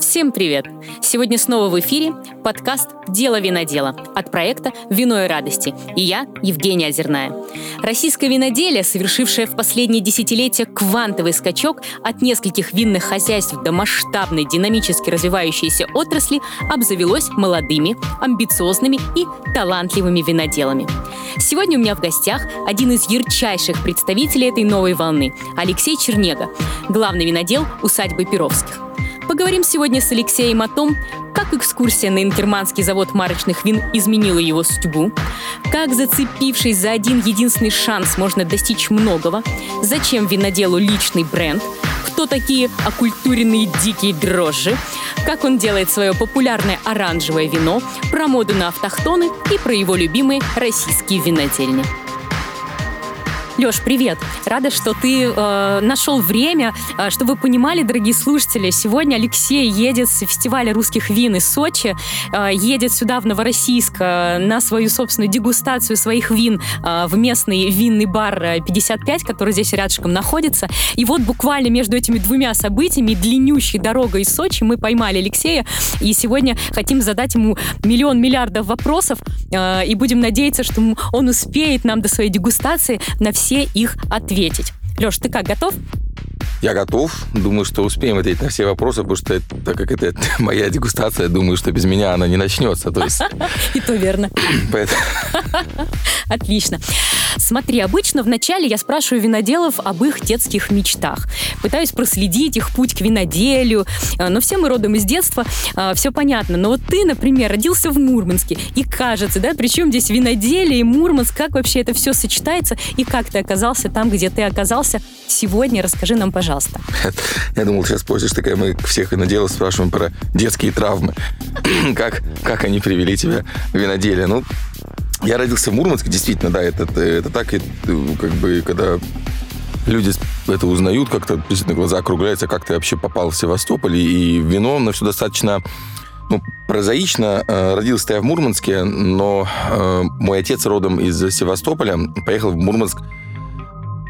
Всем привет! Сегодня снова в эфире подкаст «Дело винодела» от проекта «Вино и радости» и я, Евгения Озерная. Российское виноделие, совершившее в последние десятилетия квантовый скачок от нескольких винных хозяйств до масштабной динамически развивающейся отрасли, обзавелось молодыми, амбициозными и талантливыми виноделами. Сегодня у меня в гостях один из ярчайших представителей этой новой волны – Алексей Чернега, главный винодел усадьбы Перовских. Поговорим сегодня с Алексеем о том, как экскурсия на интерманский завод марочных вин изменила его судьбу, как, зацепившись за один единственный шанс, можно достичь многого, зачем виноделу личный бренд, кто такие оккультуренные дикие дрожжи, как он делает свое популярное оранжевое вино, про моду на автохтоны и про его любимые российские винодельни. Леш, привет! Рада, что ты э, нашел время. Э, чтобы вы понимали, дорогие слушатели, сегодня Алексей едет с фестиваля русских вин из Сочи, э, едет сюда, в Новороссийск, э, на свою собственную дегустацию своих вин э, в местный винный бар 55, который здесь рядышком находится. И вот буквально между этими двумя событиями, длиннющей дорогой из Сочи, мы поймали Алексея, и сегодня хотим задать ему миллион миллиардов вопросов, э, и будем надеяться, что он успеет нам до своей дегустации на все все их ответить. Леш, ты как, готов? Я готов. Думаю, что успеем ответить на все вопросы, потому что, так как это моя дегустация, думаю, что без меня она не начнется. То есть... И то верно. Отлично. Смотри, обычно вначале я спрашиваю виноделов об их детских мечтах. Пытаюсь проследить их путь к виноделию. А, но все мы родом из детства, а, все понятно. Но вот ты, например, родился в Мурманске. И кажется, да, причем здесь виноделие и Мурманск, как вообще это все сочетается и как ты оказался там, где ты оказался сегодня? Расскажи нам, пожалуйста. Я думал, сейчас спросишь, такая мы всех виноделов спрашиваем про детские травмы. как, как они привели тебя в виноделие? Ну, я родился в Мурманске, действительно, да, это, это так, и, как бы, когда люди это узнают, как-то действительно глаза округляются, как ты вообще попал в Севастополь, и вино, но все достаточно ну, прозаично. Э, родился я в Мурманске, но э, мой отец родом из Севастополя поехал в Мурманск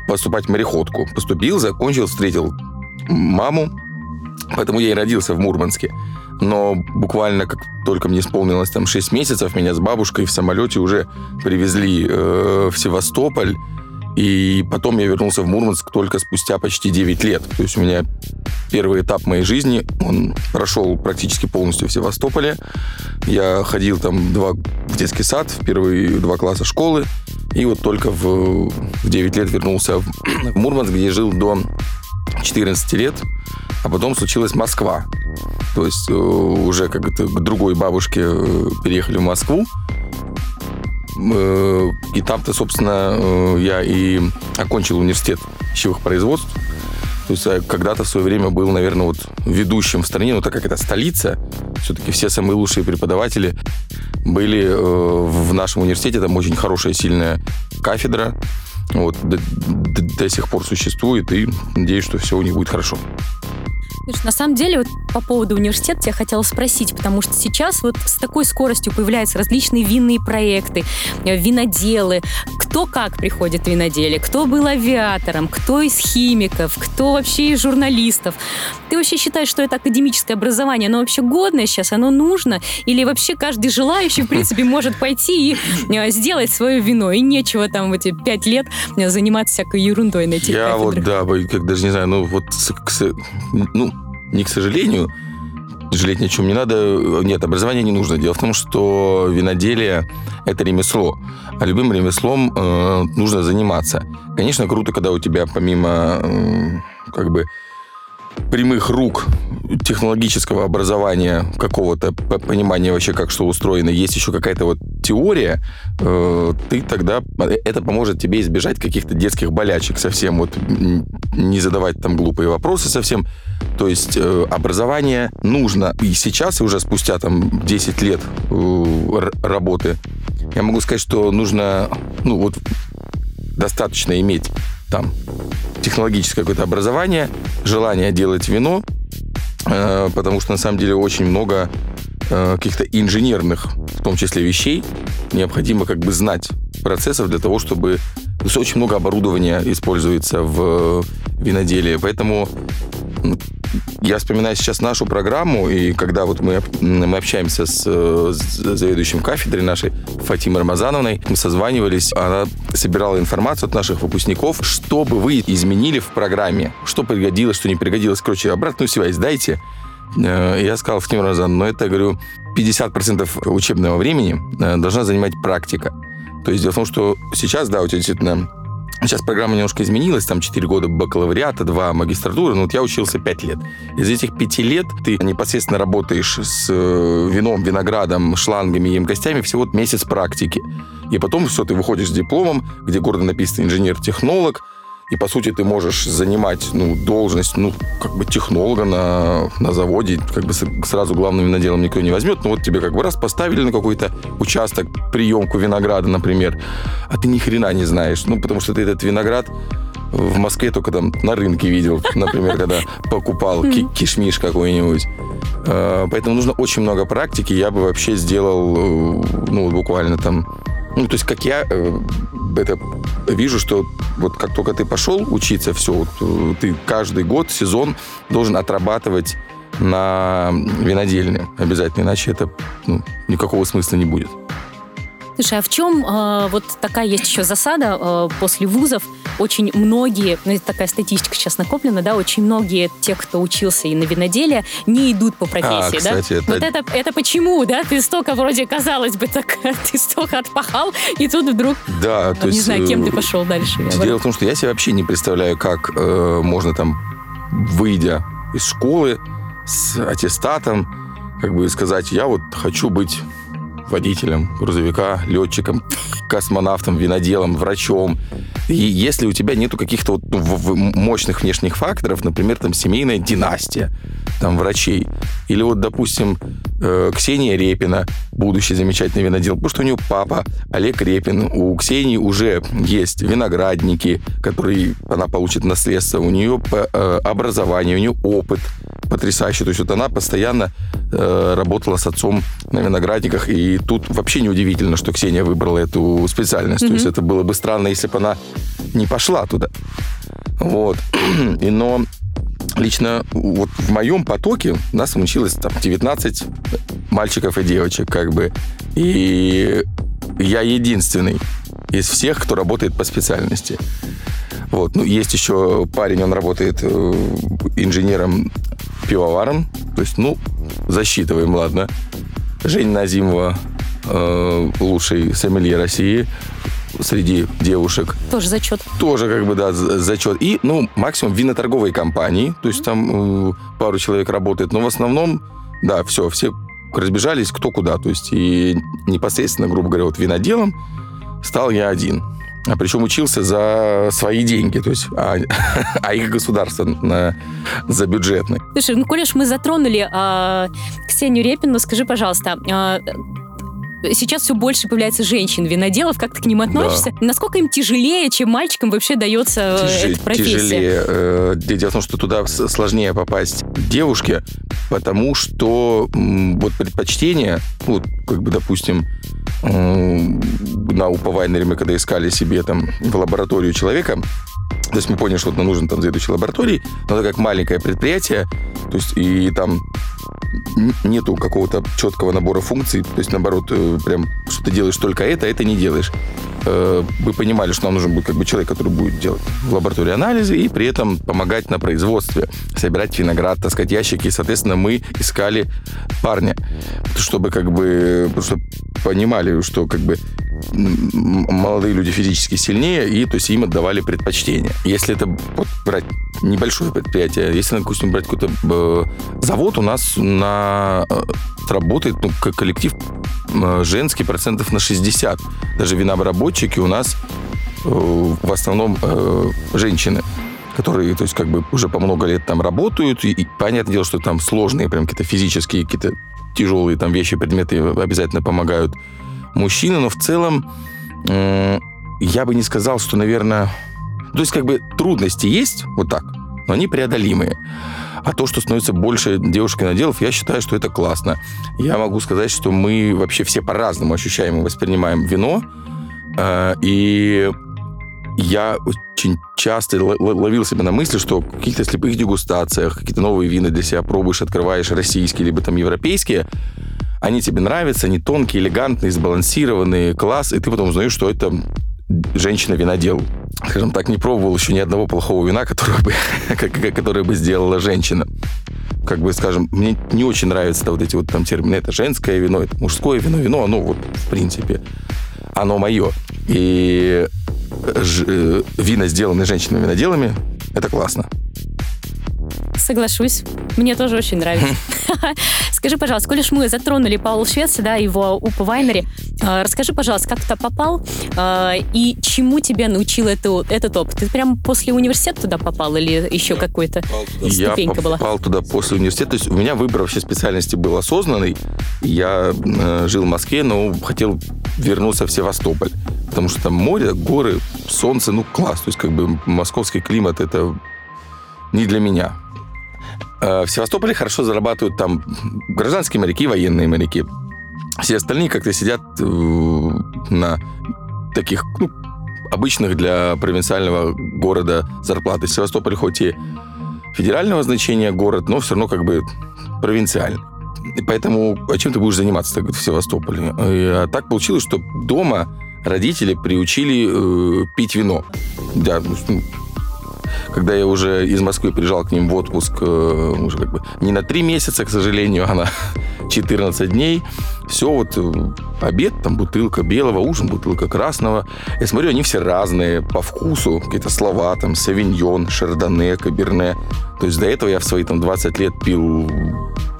поступать в мореходку. Поступил, закончил, встретил маму, поэтому я и родился в Мурманске но буквально как только мне исполнилось там 6 месяцев, меня с бабушкой в самолете уже привезли э, в Севастополь, и потом я вернулся в Мурманск только спустя почти 9 лет. То есть у меня первый этап моей жизни, он прошел практически полностью в Севастополе. Я ходил там два, в детский сад, в первые два класса школы, и вот только в, в 9 лет вернулся в, Мурманск, где жил до 14 лет, а потом случилась Москва. То есть э, уже как то к другой бабушке э, переехали в Москву. Э, и там-то, собственно, я и окончил университет пищевых производств. То есть когда-то в свое время был, наверное, вот ведущим в стране, но так как это столица, все-таки все самые лучшие преподаватели были в нашем университете, там очень хорошая, сильная кафедра, вот, до, до, до сих пор существует, и надеюсь, что все у них будет хорошо. Слушай, на самом деле, вот по поводу университета я хотела спросить, потому что сейчас вот с такой скоростью появляются различные винные проекты, э, виноделы. Кто как приходит в виноделие, кто был авиатором, кто из химиков, кто вообще из журналистов. Ты вообще считаешь, что это академическое образование, оно вообще годное сейчас, оно нужно? Или вообще каждый желающий, в принципе, может пойти и э, сделать свое вино, и нечего там в эти пять лет э, заниматься всякой ерундой на этих Я кафедрах. вот, да, как даже не знаю, ну вот, ну, не к сожалению, жалеть ни о чем не надо. Нет, образование не нужно. Дело в том, что виноделие – это ремесло. А любым ремеслом э, нужно заниматься. Конечно, круто, когда у тебя помимо э, как бы прямых рук технологического образования, какого-то понимания вообще, как что устроено, есть еще какая-то вот теория, э, ты тогда... Это поможет тебе избежать каких-то детских болячек совсем, вот не задавать там глупые вопросы совсем. То есть э, образование нужно. И сейчас, и уже спустя там 10 лет э, работы, я могу сказать, что нужно, ну вот, достаточно иметь там технологическое какое-то образование, желание делать вино, э, потому что на самом деле очень много каких-то инженерных, в том числе вещей, необходимо как бы знать процессов для того, чтобы... То есть очень много оборудования используется в виноделии, поэтому я вспоминаю сейчас нашу программу, и когда вот мы, мы общаемся с, с заведующим кафедрой нашей Фатимой Рамазановной, мы созванивались, она собирала информацию от наших выпускников, что бы вы изменили в программе, что пригодилось, что не пригодилось. Короче, обратную связь дайте. Э, я сказал Фатима Рамазановна, но это, говорю, 50% учебного времени э, должна занимать практика. То есть дело в том, что сейчас, да, у тебя действительно Сейчас программа немножко изменилась, там 4 года бакалавриата, 2 магистратуры, но вот я учился 5 лет. Из этих 5 лет ты непосредственно работаешь с э, вином, виноградом, шлангами, емкостями, всего месяц практики. И потом все, ты выходишь с дипломом, где гордо написано инженер-технолог, и, по сути, ты можешь занимать ну, должность ну, как бы технолога на, на заводе. Как бы сразу главным виноделом никто не возьмет. Но вот тебе как бы раз поставили на какой-то участок приемку винограда, например, а ты ни хрена не знаешь. Ну, потому что ты этот виноград в Москве только там на рынке видел, например, когда покупал кишмиш какой-нибудь. А, поэтому нужно очень много практики. Я бы вообще сделал, э, ну, буквально там ну, то есть, как я э, это вижу, что вот как только ты пошел учиться, все, э, ты каждый год, сезон должен отрабатывать на винодельне обязательно, иначе это ну, никакого смысла не будет. Слушай, а в чем э, вот такая есть еще засада э, после вузов? Очень многие, ну это такая статистика сейчас накоплена, да, очень многие те, кто учился и на виноделие, не идут по профессии, а, кстати, да? Это... Вот это, это почему, да? Ты столько вроде, казалось бы, так, ты столько отпахал, и тут вдруг... Да, то не есть... знаю, кем ты э, пошел дальше. Дело в том, что я себе вообще не представляю, как э, можно там, выйдя из школы с аттестатом, как бы сказать, я вот хочу быть водителем грузовика, летчиком, космонавтом, виноделом, врачом. И если у тебя нету каких-то вот, ну, мощных внешних факторов, например, там семейная династия, там врачей, или вот, допустим, э, Ксения Репина, будущий замечательный винодел, потому что у нее папа Олег Репин, у Ксении уже есть виноградники, которые она получит наследство, у нее э, образование, у нее опыт потрясающий, то есть вот она постоянно э, работала с отцом на виноградниках, и тут вообще неудивительно, что Ксения выбрала эту специальность, mm-hmm. то есть это было бы странно, если бы она не пошла туда. Вот. И, но лично вот в моем потоке нас училось там 19 мальчиков и девочек, как бы. И я единственный из всех, кто работает по специальности. Вот. Ну, есть еще парень, он работает э, инженером-пивоваром. То есть, ну, засчитываем, ладно. Женя Назимова, э, лучший сомелье России среди девушек. Тоже зачет. Тоже как бы, да, зачет. И, ну, максимум виноторговые компании, то есть там э, пару человек работает, но в основном, да, все, все разбежались кто куда, то есть и непосредственно, грубо говоря, вот виноделом стал я один. А причем учился за свои деньги, то есть, а, а их государство на, за бюджетные. Слушай, ну, коли мы затронули а, Ксению Репину, скажи, пожалуйста, а, сейчас все больше появляется женщин-виноделов. Как ты к ним относишься? Да. Насколько им тяжелее, чем мальчикам вообще дается э, Тяж... эта профессия? Тяжелее. Э, дело в том, что туда сложнее попасть девушке, потому что вот предпочтение, вот как бы, допустим, на Уповайнере мы когда искали себе там в лабораторию человека, то есть мы поняли, что нам нужен там заведующий лабораторией, но это как маленькое предприятие, то есть и там нету какого-то четкого набора функций, то есть наоборот, э, прям, что ты делаешь только это, а это не делаешь. Э, мы понимали, что нам нужен будет как бы человек, который будет делать в лаборатории анализы и при этом помогать на производстве, собирать виноград, таскать ящики. И, соответственно, мы искали парня, чтобы как бы, чтобы понимали, что как бы молодые люди физически сильнее, и то есть им отдавали предпочтение. Если это вот, брать небольшое предприятие, если, допустим, брать какой-то э, завод, у нас на, э, работает ну, коллектив э, женский процентов на 60. Даже винообработчики у нас э, в основном э, женщины которые, то есть, как бы уже по много лет там работают, и, и понятное дело, что там сложные, прям какие-то физические, какие-то тяжелые там вещи, предметы обязательно помогают мужчины, но в целом э, я бы не сказал, что, наверное... То есть, как бы трудности есть, вот так, но они преодолимые. А то, что становится больше девушек и наделов, я считаю, что это классно. Я могу сказать, что мы вообще все по-разному ощущаем и воспринимаем вино. Э, и я очень часто ловил себя на мысли, что в каких-то слепых дегустациях, какие-то новые вина для себя пробуешь, открываешь, российские, либо там европейские, они тебе нравятся, они тонкие, элегантные, сбалансированные, класс, и ты потом узнаешь, что это женщина-винодел. Скажем так, не пробовал еще ни одного плохого вина, которое бы, которое бы сделала женщина. Как бы, скажем, мне не очень нравятся вот эти вот там термины. Это женское вино, это мужское вино. Вино, оно вот, в принципе, оно мое. И ж, э, вина, сделанные женщинами-виноделами, это классно. Соглашусь. Мне тоже очень нравится. Скажи, пожалуйста, коли ж мы затронули Паула Швеца, да, его УП Вайнери, а, расскажи, пожалуйста, как ты попал а, и чему тебя научил это, этот опыт? Ты прям после университета туда попал или еще какой-то ступенька была? Я попал туда после университета. То есть у меня выбор вообще специальности был осознанный. Я э, жил в Москве, но хотел вернуться в Севастополь. Потому что там море, горы, солнце, ну класс. То есть как бы московский климат это не для меня. Э, в Севастополе хорошо зарабатывают там гражданские моряки, военные моряки. Все остальные как-то сидят э, на таких ну, обычных для провинциального города зарплаты. Севастополь хоть и федерального значения город, но все равно как бы провинциальный. И поэтому а чем ты будешь заниматься так, в Севастополе? А так получилось, что дома родители приучили э, пить вино. Да, ну, когда я уже из Москвы приезжал к ним в отпуск, э, уже как бы не на три месяца, к сожалению, а на 14 дней, все вот э, обед, там бутылка белого, ужин, бутылка красного. Я смотрю, они все разные по вкусу, какие-то слова, там, савиньон, шардоне, каберне. То есть до этого я в свои там 20 лет пил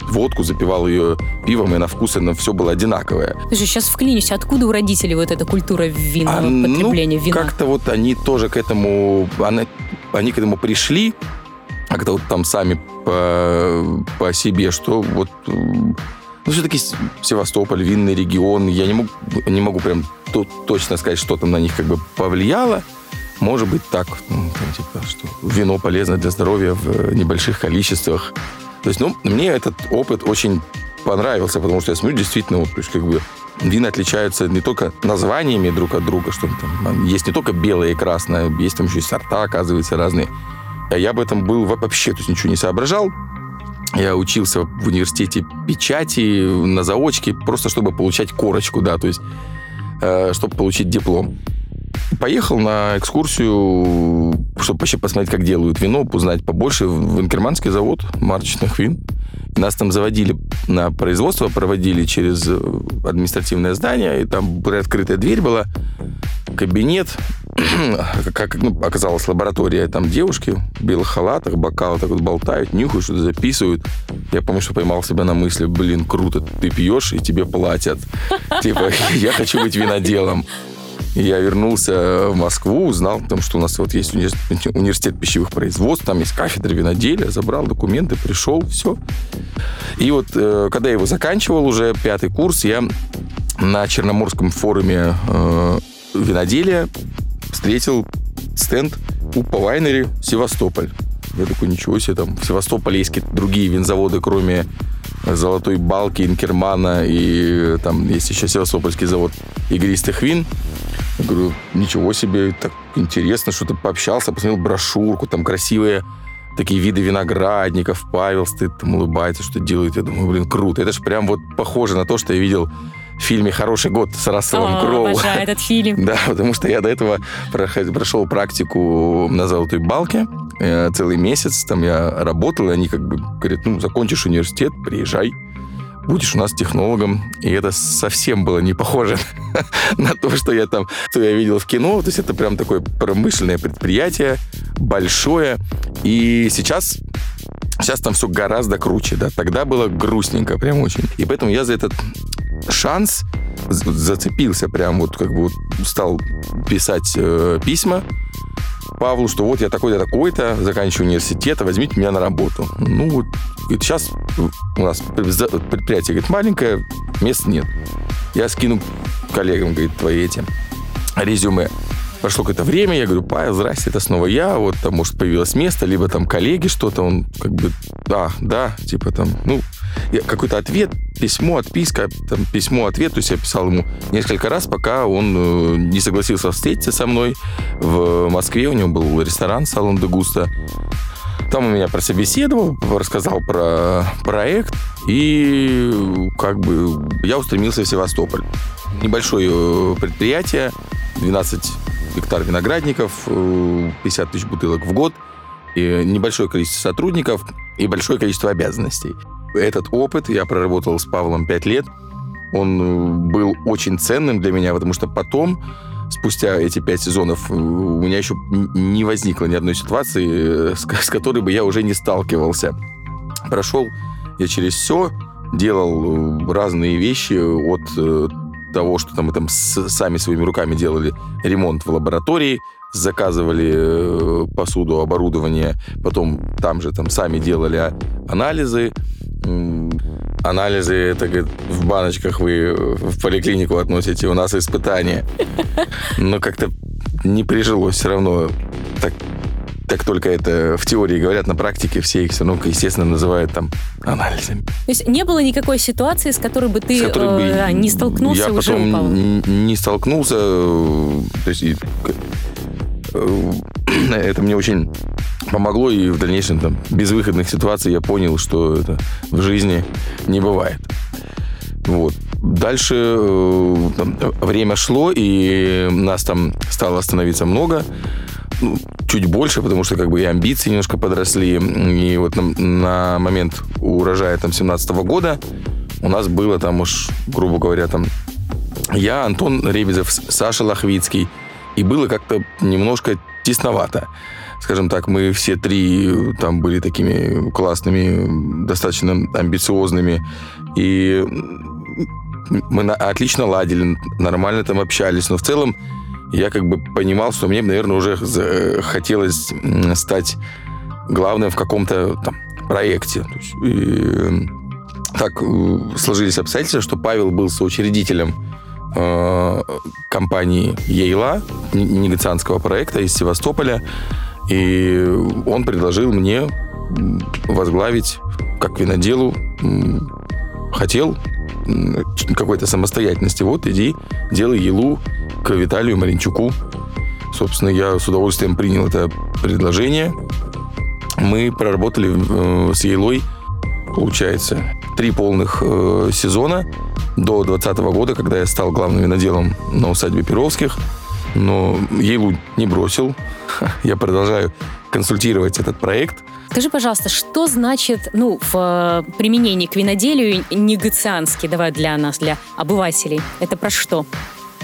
водку, запивал ее пивом, и на вкус она все было одинаковое. Ты же сейчас вклинишься, откуда у родителей вот эта культура винного а, потребления ну, вина? как-то вот они тоже к этому, они, они к этому пришли, а когда вот там сами по, по себе, что вот ну, все-таки Севастополь, винный регион, я не могу, не могу прям то, точно сказать, что там на них как бы повлияло. Может быть так, ну, там, типа, что вино полезно для здоровья в небольших количествах. То есть, ну, мне этот опыт очень понравился, потому что я смотрю, действительно, вот, то есть, как бы, вина отличаются не только названиями друг от друга, что там есть не только белое и красное, есть там еще и сорта, оказывается, разные. А я об этом был вообще, то есть ничего не соображал. Я учился в университете печати на заочке, просто чтобы получать корочку, да, то есть э, чтобы получить диплом. Поехал на экскурсию, чтобы вообще посмотреть, как делают вино, узнать побольше в Инкерманский завод марочных вин. Нас там заводили на производство, проводили через э, административное здание, и там приоткрытая дверь была, кабинет, как ну, оказалось, лаборатория, там девушки в белых халатах, бокалы так вот болтают, нюхают, что-то записывают. Я помню, что поймал себя на мысли, блин, круто, ты пьешь, и тебе платят. Типа, я хочу быть виноделом. Я вернулся в Москву, узнал, потому что у нас вот есть университет пищевых производств, там есть кафедра виноделия, забрал документы, пришел, все. И вот э, когда я его заканчивал, уже пятый курс, я на Черноморском форуме э, виноделия встретил стенд Упа Вайнери Севастополь. Я такой, ничего себе, там в Севастополе есть какие-то другие винзаводы, кроме Золотой Балки, Инкермана, и там есть еще Севастопольский завод игристых вин. Я говорю, ничего себе, так интересно, что-то пообщался, посмотрел брошюрку, там красивые такие виды виноградников, Павел стоит, там улыбается, что делает. Я думаю, блин, круто. Это же прям вот похоже на то, что я видел в фильме «Хороший год» с Расселом Кроу. Обожаю этот фильм. Да, потому что я до этого прошел практику на Золотой Балке э, целый месяц. Там я работал, и они как бы говорят, ну, закончишь университет, приезжай будешь у нас технологом. И это совсем было не похоже на то, что я там, что я видел в кино. То есть это прям такое промышленное предприятие, большое. И сейчас Сейчас там все гораздо круче, да. Тогда было грустненько, прям очень. И поэтому я за этот шанс зацепился, прям вот как бы вот стал писать э, письма Павлу, что вот я такой-то, такой-то, заканчиваю университет, возьмите меня на работу. Ну, вот, говорит, сейчас у нас предприятие, говорит, маленькое, мест нет. Я скину коллегам, говорит, твои эти резюме. Прошло какое-то время, я говорю, Павел, здрасте, это снова я, вот там, может, появилось место, либо там коллеги что-то, он как бы, да, да, типа там, ну, какой-то ответ письмо, отписка, там, письмо, ответ. То есть я писал ему несколько раз, пока он э, не согласился встретиться со мной в Москве. У него был ресторан «Салон де Густа». Там он меня прособеседовал, рассказал про проект, и как бы я устремился в Севастополь. Небольшое э, предприятие, 12 гектар виноградников, 50 тысяч бутылок в год, и небольшое количество сотрудников и большое количество обязанностей. Этот опыт я проработал с Павлом 5 лет. Он э, был очень ценным для меня, потому что потом, спустя эти пять сезонов, э, у меня еще не возникло ни одной ситуации, э, с, которой бы я уже не сталкивался. Прошел я через все, делал разные вещи от того, что там мы там с, сами своими руками делали ремонт в лаборатории, заказывали посуду, оборудование, потом там же там сами делали анализы, анализы, это говорит, в баночках вы в поликлинику относите, у нас испытания. Но как-то не прижилось все равно. Так, как только это в теории говорят, на практике все их все равно, естественно, называют там анализами. То есть не было никакой ситуации, с которой бы ты которой бы э, не столкнулся я уже потом упал? не столкнулся. Э, то есть э, это мне очень помогло, и в дальнейшем там безвыходных ситуаций я понял, что это в жизни не бывает. Вот. Дальше э, там, время шло, и нас там стало становиться много. Ну, чуть больше, потому что как бы и амбиции немножко подросли. И вот на, на момент урожая там 17 -го года у нас было там уж, грубо говоря, там я, Антон Ребезов, Саша Лохвицкий. И было как-то немножко тесновато скажем так, мы все три там были такими классными, достаточно амбициозными. И мы отлично ладили, нормально там общались. Но в целом я как бы понимал, что мне, наверное, уже хотелось стать главным в каком-то там проекте. И так э, сложились обстоятельства, что Павел был соучредителем э, компании Ейла, негацианского проекта из Севастополя. И он предложил мне возглавить как виноделу. Хотел какой-то самостоятельности. Вот иди, делай елу к Виталию Маринчуку. Собственно, я с удовольствием принял это предложение. Мы проработали э, с елой, получается, три полных э, сезона до 2020 года, когда я стал главным виноделом на усадьбе Перовских. Но елу не бросил, я продолжаю консультировать этот проект. Скажи, пожалуйста, что значит, ну, в э, применении к виноделию негацианский, давай для нас, для обывателей, это про что?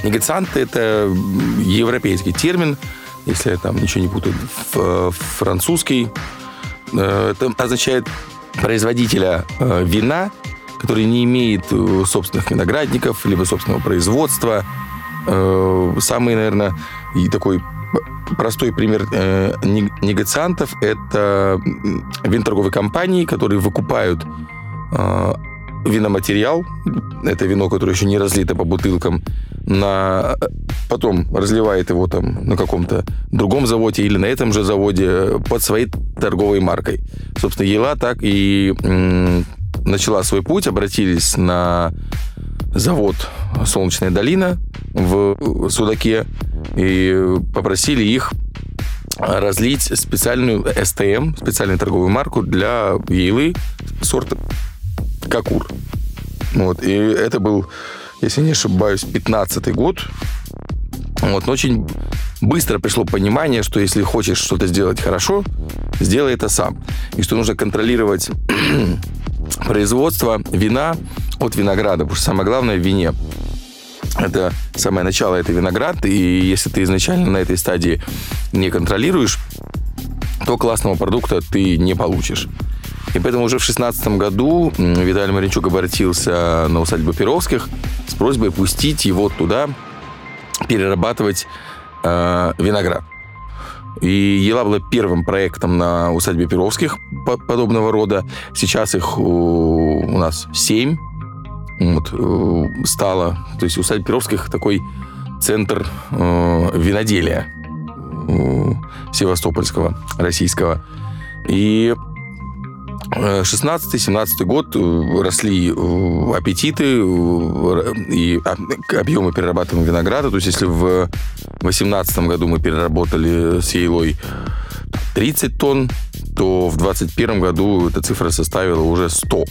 Негациант – это европейский термин, если я там ничего не путаю, э, французский. Э, это означает производителя вина, который не имеет собственных виноградников, либо собственного производства. Самый, наверное, и такой простой пример э, негациантов – это виноторговые компании, которые выкупают э, виноматериал, это вино, которое еще не разлито по бутылкам, на, потом разливает его там на каком-то другом заводе или на этом же заводе под своей торговой маркой. Собственно, Ела так и начала свой путь, обратились на завод «Солнечная долина» в Судаке и попросили их разлить специальную СТМ, специальную торговую марку для елы сорта Какур. Вот. И это был, если не ошибаюсь, 15 год. Вот. Но очень быстро пришло понимание, что если хочешь что-то сделать хорошо, сделай это сам. И что нужно контролировать производство вина от винограда, потому что самое главное в вине это самое начало, это виноград, и если ты изначально на этой стадии не контролируешь, то классного продукта ты не получишь. И поэтому уже в 2016 году Виталий Маринчук обратился на усадьбу Перовских с просьбой пустить его туда перерабатывать э, виноград. И Ела была первым проектом на усадьбе Перовских подобного рода. Сейчас их у, у нас семь вот, э, стало. То есть усадьба Перовских такой центр э, виноделия севастопольского, российского. И 16-17 год росли аппетиты и объемы перерабатываемого винограда. То есть если в 2018 году мы переработали с Ейлой 30 тонн, то в 2021 году эта цифра составила уже 100.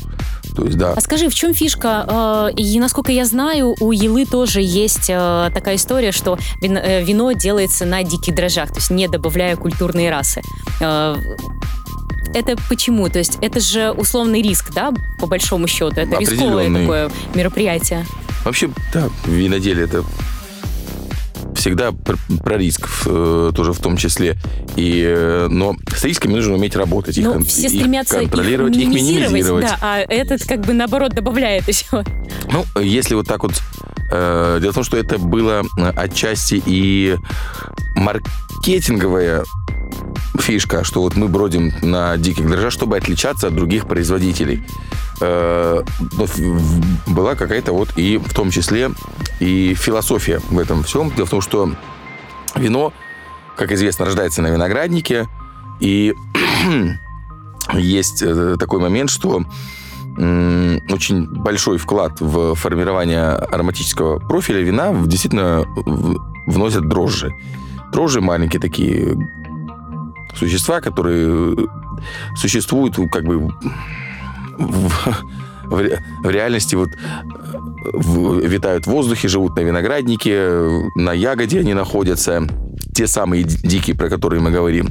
То есть, да. А скажи, в чем фишка? Э, и насколько я знаю, у Елы тоже есть э, такая история, что э, вино делается на диких дрожжах, то есть не добавляя культурные расы. Это почему? То есть это же условный риск, да, по большому счету? Это рисковое такое мероприятие. Вообще, да, виноделие это всегда про, про риск э, тоже в том числе. И, э, но с рисками нужно уметь работать. Их, ну, все стремятся их контролировать, их минимизировать, их минимизировать. Да, а этот как бы наоборот добавляет еще. Ну, если вот так вот... Э, дело в том, что это было отчасти и маркетинговая фишка, что вот мы бродим на диких дрожжах, чтобы отличаться от других производителей. Э, была какая-то вот и в том числе и философия в этом всем. Дело в том, что вино, как известно, рождается на винограднике, и есть э, такой момент, что очень большой вклад в формирование ароматического профиля вина действительно вносят дрожжи. Дрожжи маленькие такие существа, которые существуют как бы в, в, в реальности вот в, витают в воздухе, живут на винограднике, на ягоде они находятся, те самые дикие, про которые мы говорим.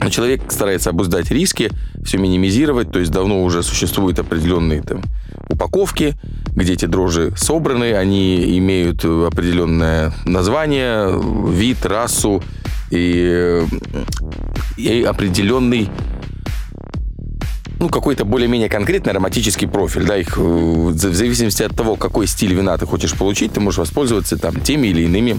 Но человек старается обуздать риски, все минимизировать, то есть давно уже существуют определенные там, упаковки, где эти дрожжи собраны, они имеют определенное название, вид, расу и, и определенный ну, какой-то более-менее конкретный ароматический профиль, да, их в зависимости от того, какой стиль вина ты хочешь получить, ты можешь воспользоваться там теми или иными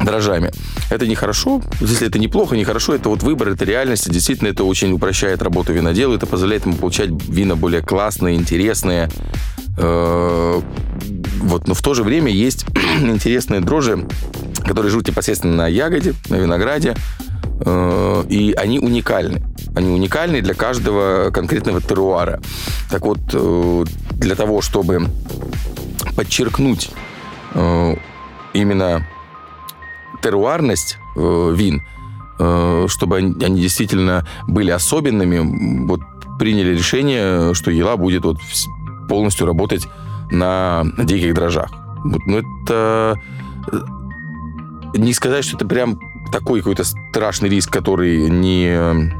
дрожжами. Это нехорошо. Если это неплохо, нехорошо, это вот выбор, это реальность. Действительно, это очень упрощает работу винодела. Это позволяет ему получать вина более классные, интересные. Э, вот. Но в то же время есть интересные дрожжи, которые живут непосредственно на ягоде, на винограде. Э, и они уникальны. Они уникальны для каждого конкретного теруара. Так вот, э, для того, чтобы подчеркнуть именно теруарность вин, чтобы они действительно были особенными, вот приняли решение, что ела будет вот полностью работать на диких дрожжах. Вот, ну, это не сказать, что это прям такой какой-то страшный риск, который не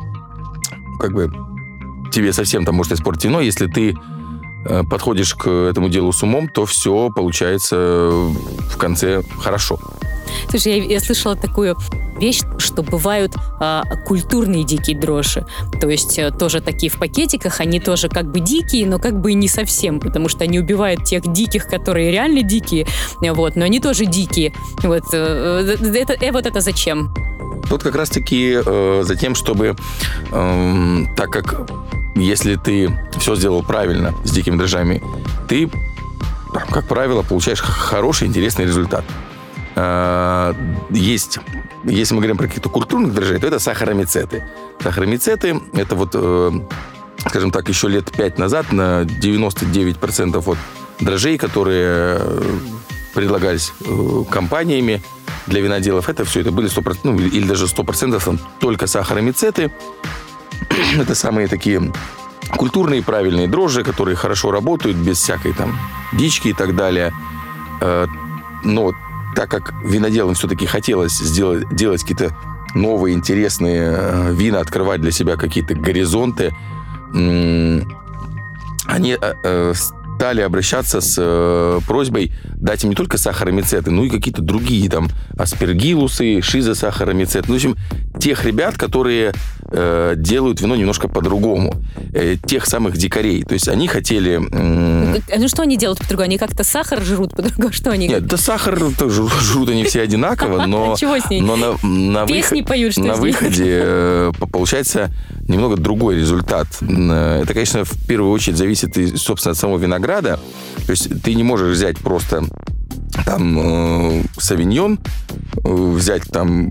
как бы тебе совсем там может испортить вино, если ты э, подходишь к этому делу с умом, то все получается в конце хорошо. Слушай, я, я слышала такую вещь, что бывают а, культурные дикие дрожжи. То есть а, тоже такие в пакетиках, они тоже как бы дикие, но как бы и не совсем, потому что они убивают тех диких, которые реально дикие, вот, но они тоже дикие. Вот, э, э, это, э, вот это зачем? Тут как раз-таки э, за тем, чтобы, э, так как если ты все сделал правильно с дикими дрожжами, ты, как правило, получаешь хороший, интересный результат. Э, есть, если мы говорим про какие-то культурных дрожжей, то это сахаромицеты. Сахаромицеты – это вот, э, скажем так, еще лет пять назад на 99% от дрожжей, которые предлагались э, компаниями, для виноделов это все, это были 100%, ну, или даже 100% там только сахаромицеты. это самые такие культурные правильные дрожжи, которые хорошо работают, без всякой там дички и так далее. Но так как виноделам все-таки хотелось сделать, делать какие-то новые интересные э, вина, открывать для себя какие-то горизонты, они э, стали обращаться с э, просьбой дать им не только сахаромицеты, но и какие-то другие там аспергилусы, шизосахаромицеты. Ну, в общем, тех ребят, которые э, делают вино немножко по-другому. Э, тех самых дикарей. То есть они хотели... Э, ну, что они делают по-другому? Они как-то сахар жрут по-другому? Что они? Нет, да сахар жрут они все одинаково, но... Чего с ней? Но на, на, Песни выход, поют, что на выходе э, получается немного другой результат. Э, это, конечно, в первую очередь зависит, собственно, от самого винограда. То есть ты не можешь взять просто там э, савиньон, э, взять там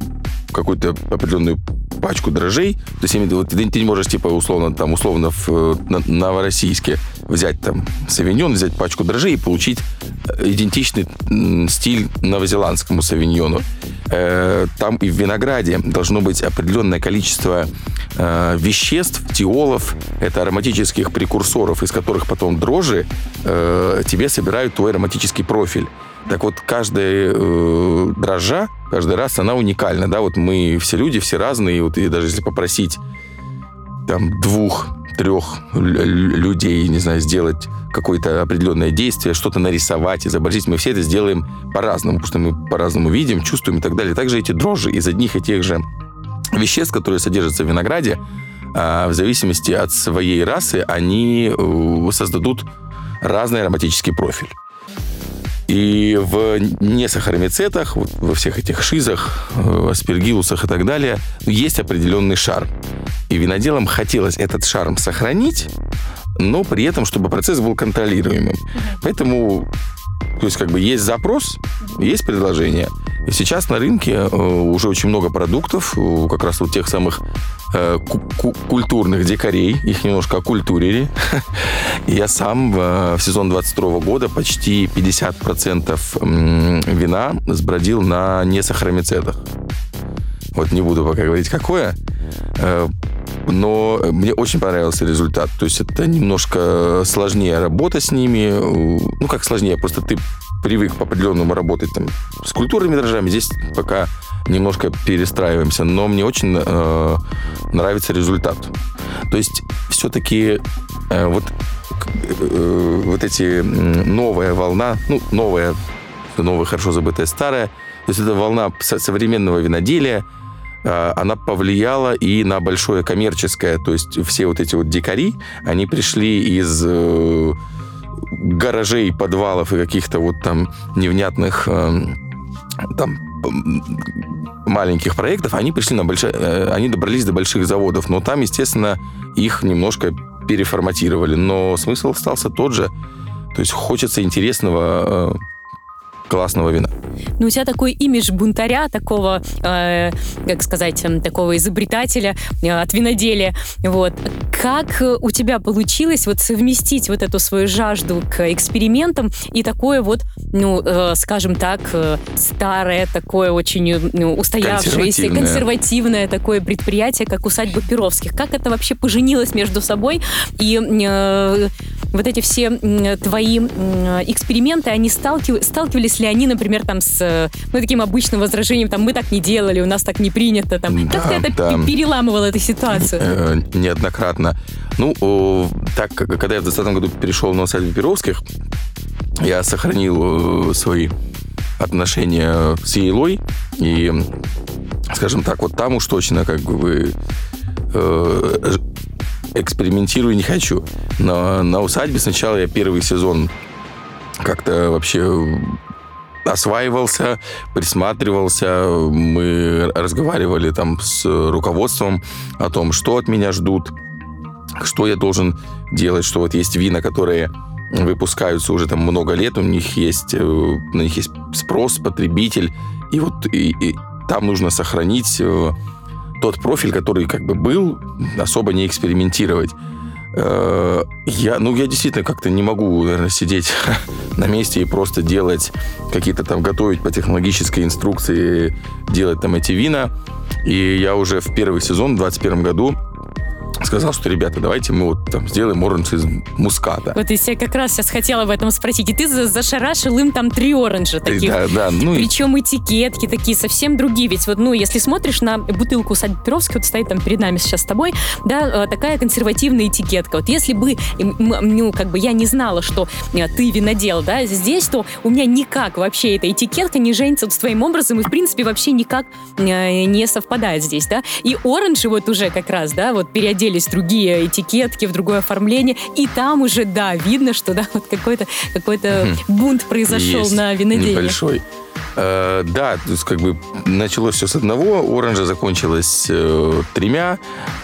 какую-то определенную пачку дрожжей. То есть вот, ты, не можешь, типа, условно, там, условно, в э, на, новороссийске взять там савиньон, взять пачку дрожжей и получить э, идентичный стиль новозеландскому савиньону. Э, там и в винограде должно быть определенное количество э, веществ, тиолов, это ароматических прекурсоров, из которых потом дрожжи э, тебе собирают твой ароматический профиль. Так вот, каждая э, дрожжа, каждый раз она уникальна, да, вот мы все люди, все разные, вот и даже если попросить там двух, трех людей, не знаю, сделать какое-то определенное действие, что-то нарисовать, изобразить, мы все это сделаем по-разному, потому что мы по-разному видим, чувствуем и так далее. Также эти дрожжи из одних и тех же веществ, которые содержатся в винограде, а, в зависимости от своей расы, они э, создадут разный ароматический профиль. И в несахаромицетах, во всех этих шизах, э, аспергилусах и так далее, есть определенный шарм. И виноделам хотелось этот шарм сохранить, но при этом, чтобы процесс был контролируемым. Поэтому, то есть как бы есть запрос, есть предложение. И сейчас на рынке э, уже очень много продуктов, э, как раз вот тех самых э, культурных дикарей, их немножко окультурили. Я сам в сезон 22 года почти 50% вина сбродил на несахаромицетах. Вот не буду пока говорить, какое но мне очень понравился результат. То есть это немножко сложнее работа с ними. Ну, как сложнее, просто ты привык по определенному работать там с культурными дрожжами. Здесь пока немножко перестраиваемся, но мне очень э, нравится результат. То есть все-таки э, вот, э, вот эти новая волна, ну, новая, новая, хорошо забытая, старая, то есть это волна современного виноделия, она повлияла и на большое коммерческое. То есть все вот эти вот дикари, они пришли из э, гаражей, подвалов и каких-то вот там невнятных э, там маленьких проектов, они пришли на большие, э, они добрались до больших заводов, но там, естественно, их немножко переформатировали, но смысл остался тот же. То есть хочется интересного классного вина. Ну, у тебя такой имидж бунтаря, такого, э, как сказать, эм, такого изобретателя э, от виноделия. Вот. Как у тебя получилось вот совместить вот эту свою жажду к экспериментам и такое вот, ну, э, скажем так, э, старое, такое очень э, ну, устоявшееся, консервативное. консервативное такое предприятие, как усадьба Перовских? Как это вообще поженилось между собой? И э, вот эти все э, твои э, эксперименты, они сталкив... сталкивались ли они, например, там с э, ну, таким обычным возражением, там, мы так не делали, у нас так не принято, там. Да, как ты это да. переламывал эту ситуацию? Э, неоднократно. Ну, так, когда я в 2020 году перешел на сайт Перовских, я сохранил свои отношения с Ейлой, и, скажем так, вот там уж точно как бы э, экспериментирую не хочу. Но на усадьбе сначала я первый сезон как-то вообще осваивался, присматривался, мы разговаривали там с руководством о том, что от меня ждут, что я должен делать, что вот есть вина, которые выпускаются уже там много лет, у них есть, э, на них есть спрос, потребитель, и вот и, и там нужно сохранить э, тот профиль, который как бы был, особо не экспериментировать. Э, я, ну, я действительно как-то не могу, наверное, сидеть на месте и просто делать какие-то там, готовить по технологической инструкции, делать там эти вина. И я уже в первый сезон, в 2021 году, сказал, что, ребята, давайте мы вот там сделаем оранж из муската. Вот и я как раз сейчас хотела об этом спросить. И ты зашарашил им там три оранжа таких. Да, да. Ну, Причем этикетки такие совсем другие. Ведь вот, ну, если смотришь на бутылку Садь Петровский, вот стоит там перед нами сейчас с тобой, да, э, такая консервативная этикетка. Вот если бы, ну, как бы я не знала, что э, ты винодел, да, здесь, то у меня никак вообще эта этикетка не женится вот с твоим образом и, в принципе, вообще никак э, не совпадает здесь, да. И оранжи вот уже как раз, да, вот переодели появились другие этикетки, в другое оформление, и там уже, да, видно, что, да, вот какой-то какой бунт произошел Есть на виноделии. Небольшой. Э, да, то есть как бы началось все с одного, оранжа закончилась э, тремя.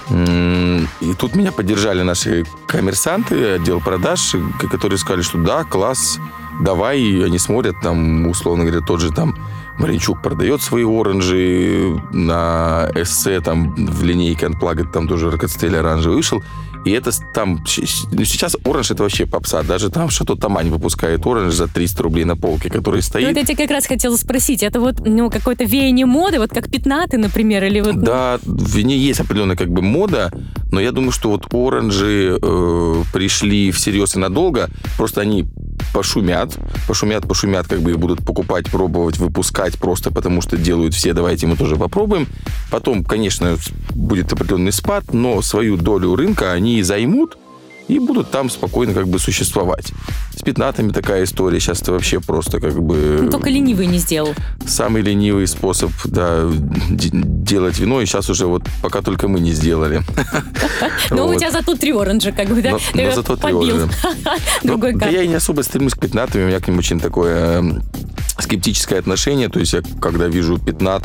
И тут меня поддержали наши коммерсанты, отдел продаж, которые сказали, что да, класс, давай. Они смотрят, там, условно говоря, тот же там Маринчук продает свои оранжи на эссе, там в линейке Unplugged, там тоже Рокотстель оранжевый вышел. И это там... Ну, сейчас оранж это вообще попса. Даже там что-то Тамань выпускает оранж за 300 рублей на полке, который стоит. Ну, это я тебя как раз хотела спросить. Это вот ну, какое-то веяние моды, вот как пятнаты, например, или вот... Да, в ней есть определенная как бы мода, но я думаю, что вот оранжи э, пришли всерьез и надолго. Просто они пошумят, пошумят, пошумят, как бы их будут покупать, пробовать, выпускать просто потому, что делают все, давайте мы тоже попробуем. Потом, конечно, будет определенный спад, но свою долю рынка они займут, и будут там спокойно как бы существовать. С пятнатами такая история. Сейчас это вообще просто как бы... Ну, только ленивый не сделал. Самый ленивый способ, да, делать вино. И сейчас уже вот пока только мы не сделали. Ну, у тебя зато три оранжа, как бы, да? Но зато три оранжа. Другой Да я и не особо стремлюсь к пятнатам. У меня к ним очень такое скептическое отношение. То есть я, когда вижу пятнат,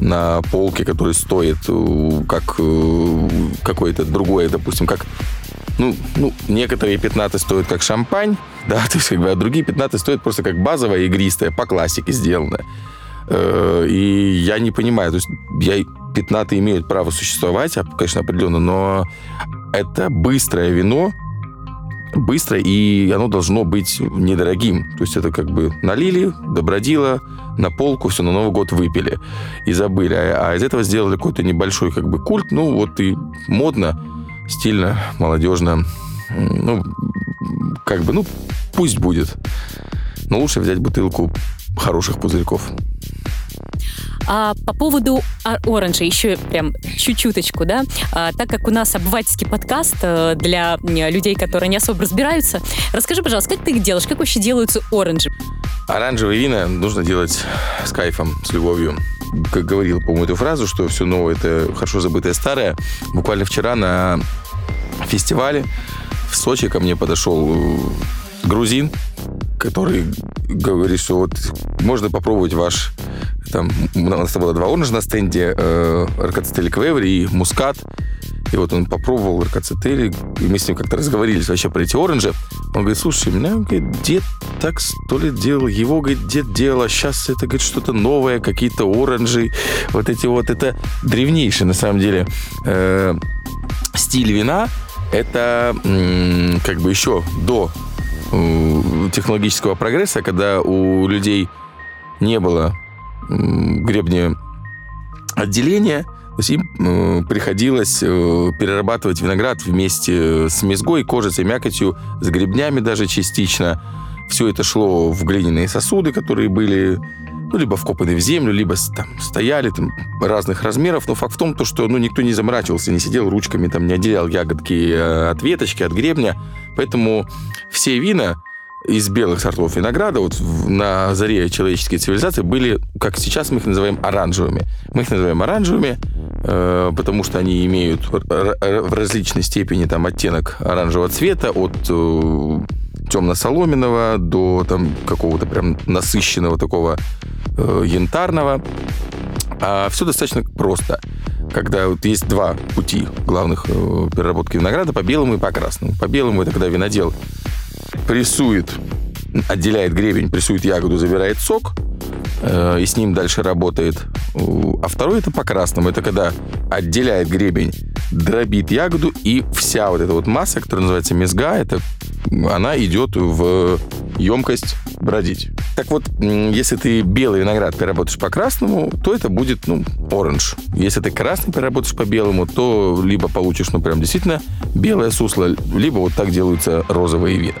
на полке, который стоит э, как э, какое-то другое, допустим, как ну, ну, некоторые пятнаты стоят как шампань, да, то есть как бы, а другие пятнаты стоят просто как базовая игристая, по классике сделанная. Э, и я не понимаю, то есть я, пятнаты имеют право существовать, а, конечно, определенно, но это быстрое вино, быстро, и оно должно быть недорогим. То есть это как бы налили, добродило, на полку, все, на Новый год выпили и забыли. А, а из этого сделали какой-то небольшой как бы культ, ну вот и модно, стильно, молодежно. Ну, как бы, ну, пусть будет. Но лучше взять бутылку хороших пузырьков. А по поводу оранжа еще прям чуть-чуточку, да, а, так как у нас обывательский подкаст э, для людей, которые не особо разбираются, расскажи, пожалуйста, как ты их делаешь, как вообще делаются оранжи? Оранжевые вина нужно делать с кайфом, с любовью. Как говорил, по-моему, эту фразу, что все новое – это хорошо забытое старое. Буквально вчера на фестивале в Сочи ко мне подошел грузин, который говорит, что вот можно попробовать ваш там, у нас было два оранжа на стенде, э, Аркацетели Квеври и Мускат. И вот он попробовал Аркацетели, и мы с ним как-то разговорились вообще про эти оранжи. Он говорит, слушай, меня говорит, дед так сто лет делал, его, говорит, дед делал, а сейчас это, говорит, что-то новое, какие-то оранжи, вот эти вот, это древнейший, на самом деле, э, стиль вина, это как бы еще до технологического прогресса, когда у людей не было гребни отделения. То есть им приходилось э, перерабатывать виноград вместе с мезгой, кожицей, мякотью, с гребнями даже частично. Все это шло в глиняные сосуды, которые были ну, либо вкопаны в землю, либо там стояли там разных размеров. Но факт в том, то, что ну, никто не заморачивался, не сидел ручками, там, не отделял ягодки э, от веточки, от гребня. Поэтому все вина из белых сортов винограда вот на заре человеческой цивилизации были, как сейчас мы их называем, оранжевыми. Мы их называем оранжевыми, э, потому что они имеют в различной степени там оттенок оранжевого цвета от э, темно-соломенного до там какого-то прям насыщенного такого э, янтарного. А все достаточно просто. Когда вот есть два пути главных э, переработки винограда, по белому и по красному. По белому это когда винодел прессует, отделяет гребень, прессует ягоду, забирает сок, э, и с ним дальше работает. А второй это по красному. Это когда отделяет гребень, дробит ягоду, и вся вот эта вот масса, которая называется мезга, это она идет в емкость бродить. Так вот, если ты белый виноград переработаешь по красному, то это будет, ну, оранж. Если ты красный переработаешь по белому, то либо получишь, ну, прям действительно белое сусло, либо вот так делаются розовые вина.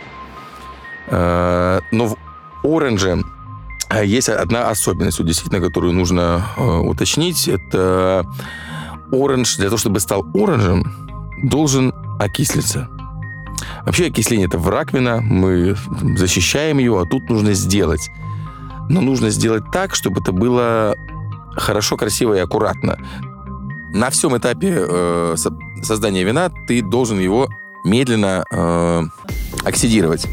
Э, но в оранже э, есть одна особенность, действительно, которую нужно э, уточнить. Это оранж, для того, чтобы стал оранжем, должен окислиться. Вообще окисление это враг вина, мы защищаем ее, а тут нужно сделать. Но нужно сделать так, чтобы это было хорошо, красиво и аккуратно. На всем этапе э, создания вина ты должен его медленно э, оксидировать.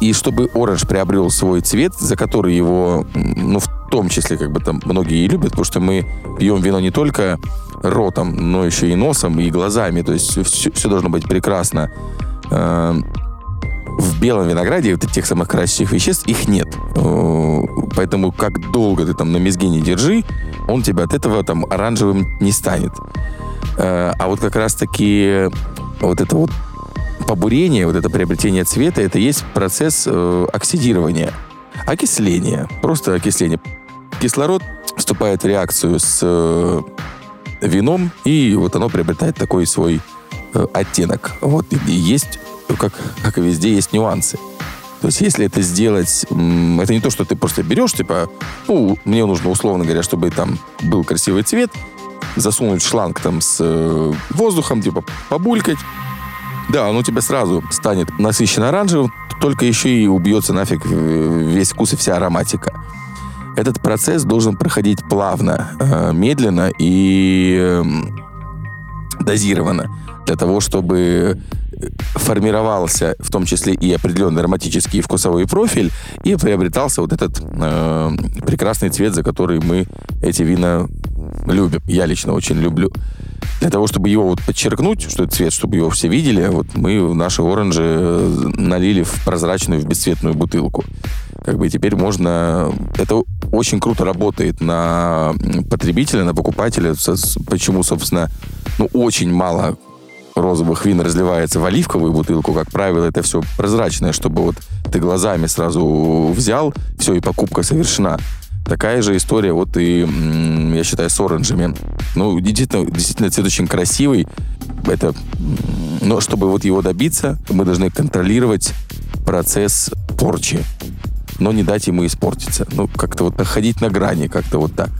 И чтобы оранж приобрел свой цвет, за который его, ну, в том числе, как бы там многие и любят, потому что мы пьем вино не только ротом, но еще и носом, и глазами. То есть все, все должно быть прекрасно. Э, в белом винограде вот этих самых красящих веществ их нет. Э, поэтому как долго ты там на мезге не держи, он тебя от этого там оранжевым не станет. Э, а вот как раз-таки вот это вот побурение, вот это приобретение цвета, это есть процесс э, оксидирования, окисления, просто окисление. Кислород вступает в реакцию с э, вином, и вот оно приобретает такой свой э, оттенок. Вот и есть, как, как и везде, есть нюансы. То есть, если это сделать, это не то, что ты просто берешь, типа, ну, мне нужно, условно говоря, чтобы там был красивый цвет, засунуть шланг там с э, воздухом, типа, побулькать. Да, оно у тебя сразу станет насыщенно оранжевым, только еще и убьется нафиг весь вкус и вся ароматика. Этот процесс должен проходить плавно, э, медленно и эм, дозированно для того, чтобы формировался в том числе и определенный ароматический и вкусовой профиль, и приобретался вот этот э, прекрасный цвет, за который мы эти вина любим. Я лично очень люблю. Для того, чтобы его вот подчеркнуть, что это цвет, чтобы его все видели, вот мы наши оранжи э, налили в прозрачную, в бесцветную бутылку. Как бы теперь можно... Это очень круто работает на потребителя, на покупателя. Почему, собственно, ну, очень мало розовых вин разливается в оливковую бутылку, как правило, это все прозрачное, чтобы вот ты глазами сразу взял, все, и покупка совершена. Такая же история вот и, я считаю, с оранжами. Ну, действительно, действительно цвет очень красивый. Это, но чтобы вот его добиться, мы должны контролировать процесс порчи, но не дать ему испортиться. Ну, как-то вот ходить на грани, как-то вот так.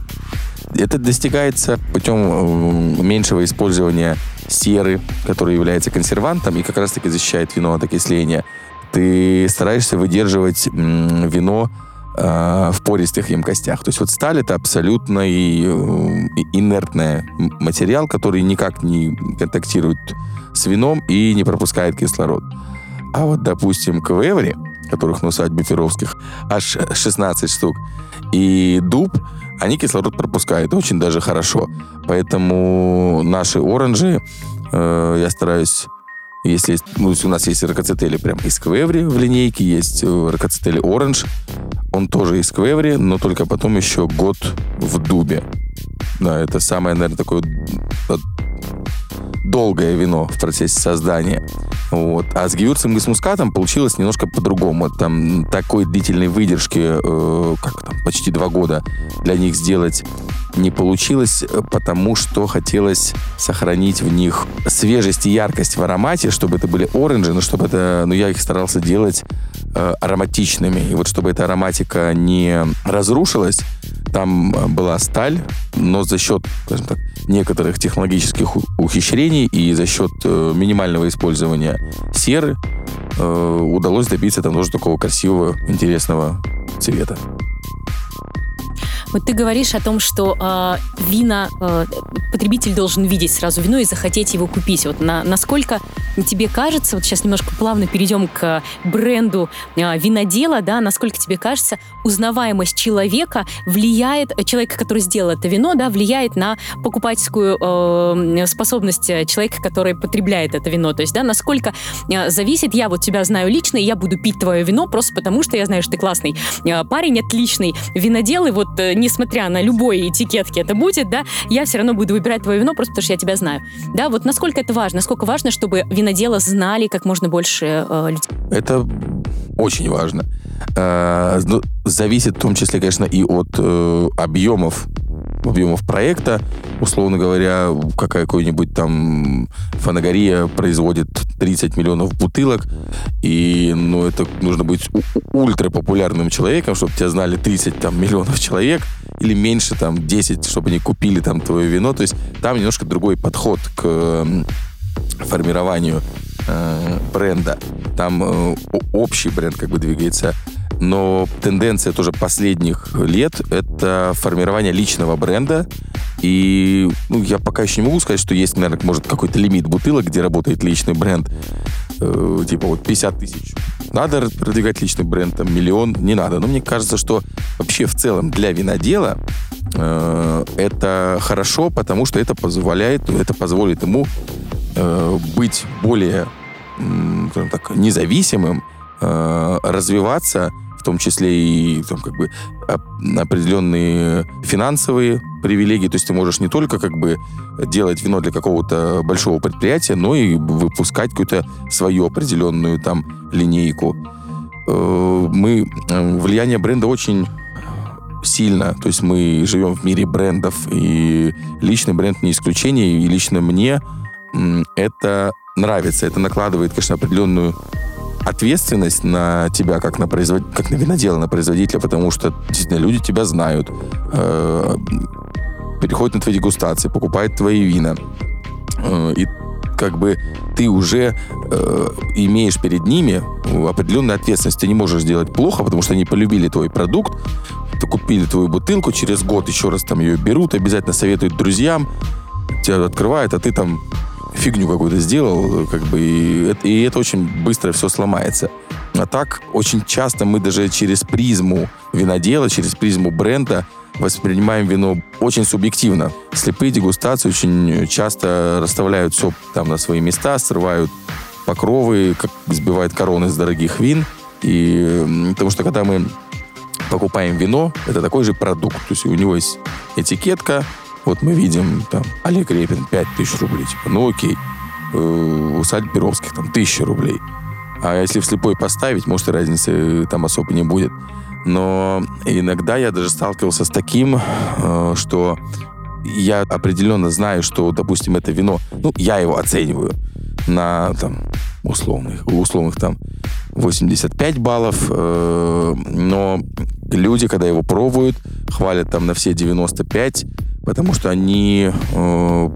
Это достигается путем меньшего использования серы, который является консервантом и как раз-таки защищает вино от окисления. Ты стараешься выдерживать вино э, в пористых емкостях. То есть вот сталь это абсолютно и, и инертный материал, который никак не контактирует с вином и не пропускает кислород. А вот, допустим, квеври, которых на усадьбе Перовских аж 16 штук, и дуб, они кислород пропускают очень даже хорошо. Поэтому наши оранжи э, я стараюсь если ну, у нас есть ракоцетели прям из квеври в линейке, есть э, ракоцетели оранж, он тоже из квеври, но только потом еще год в дубе. Да, это самое, наверное, такое долгое вино в процессе создания. Вот. А с гевюрцем и с мускатом получилось немножко по-другому. Там такой длительной выдержки, э, как там, почти два года для них сделать не получилось, потому что хотелось сохранить в них свежесть и яркость в аромате, чтобы это были оранжи, но чтобы это, ну, я их старался делать э, ароматичными. И вот чтобы эта ароматика не разрушилась, там была сталь, но за счет, скажем так, некоторых технологических ухищрений и за счет э, минимального использования серы э, удалось добиться там тоже такого красивого, интересного цвета. Вот ты говоришь о том, что э, вина э, потребитель должен видеть сразу вино и захотеть его купить. Вот на, насколько тебе кажется, вот сейчас немножко плавно перейдем к бренду э, винодела, да, насколько тебе кажется, узнаваемость человека влияет, человека, который сделал это вино, да, влияет на покупательскую э, способность человека, который потребляет это вино. То есть, да, насколько э, зависит, я вот тебя знаю лично, и я буду пить твое вино просто потому, что я знаю, что ты классный э, парень, отличный винодел, и вот э, несмотря на любой этикетки это будет, да, я все равно буду выбирать твое вино просто потому, что я тебя знаю. Да, вот насколько это важно, насколько важно, чтобы винодела знали как можно больше э, людей? Это очень важно. Э, ну, зависит в том числе, конечно, и от э, объемов объемов проекта. Условно говоря, какая-нибудь там фанагория производит 30 миллионов бутылок, и ну, это нужно быть ультра популярным человеком, чтобы тебя знали 30 там, миллионов человек, или меньше, там, 10, чтобы они купили там твое вино. То есть там немножко другой подход к формированию э, бренда. Там э, общий бренд как бы двигается но тенденция тоже последних лет — это формирование личного бренда. И ну, я пока еще не могу сказать, что есть, наверное, может, какой-то лимит бутылок, где работает личный бренд. Э, типа вот 50 тысяч. Надо продвигать личный бренд, там, миллион, не надо. Но мне кажется, что вообще в целом для винодела э, это хорошо, потому что это позволяет, это позволит ему э, быть более, э, так, независимым, э, развиваться том числе и там, как бы, определенные финансовые привилегии. То есть ты можешь не только как бы делать вино для какого-то большого предприятия, но и выпускать какую-то свою определенную там линейку. Э, мы влияние бренда очень сильно. То есть мы живем в мире брендов, и личный бренд не исключение, и лично мне это нравится. Это накладывает, конечно, определенную ответственность на тебя, как на, производ... как на винодела, на производителя, потому что действительно люди тебя знают, э, переходят на твои дегустации, покупают твои вина. Э, и как бы ты уже э, имеешь перед ними определенную ответственность. Ты не можешь сделать плохо, потому что они полюбили твой продукт, то купили твою бутылку, через год еще раз там ее берут, обязательно советуют друзьям, тебя открывают, а ты там фигню какую-то сделал, как бы, и, и это очень быстро все сломается. А так, очень часто мы даже через призму винодела, через призму бренда воспринимаем вино очень субъективно. Слепые дегустации очень часто расставляют все там на свои места, срывают покровы, как сбивают короны с дорогих вин. И потому что когда мы покупаем вино, это такой же продукт. То есть у него есть этикетка, вот мы видим там Олег Репин 5000 рублей, типа, ну окей. Э, у Садь Перовских там 1000 рублей. А если вслепой поставить, может и разницы там особо не будет. Но иногда я даже сталкивался с таким, э, что я определенно знаю, что, допустим, это вино, ну, я его оцениваю на там условных, условных там 85 баллов, э, но люди, когда его пробуют, хвалят там на все 95, потому что они э,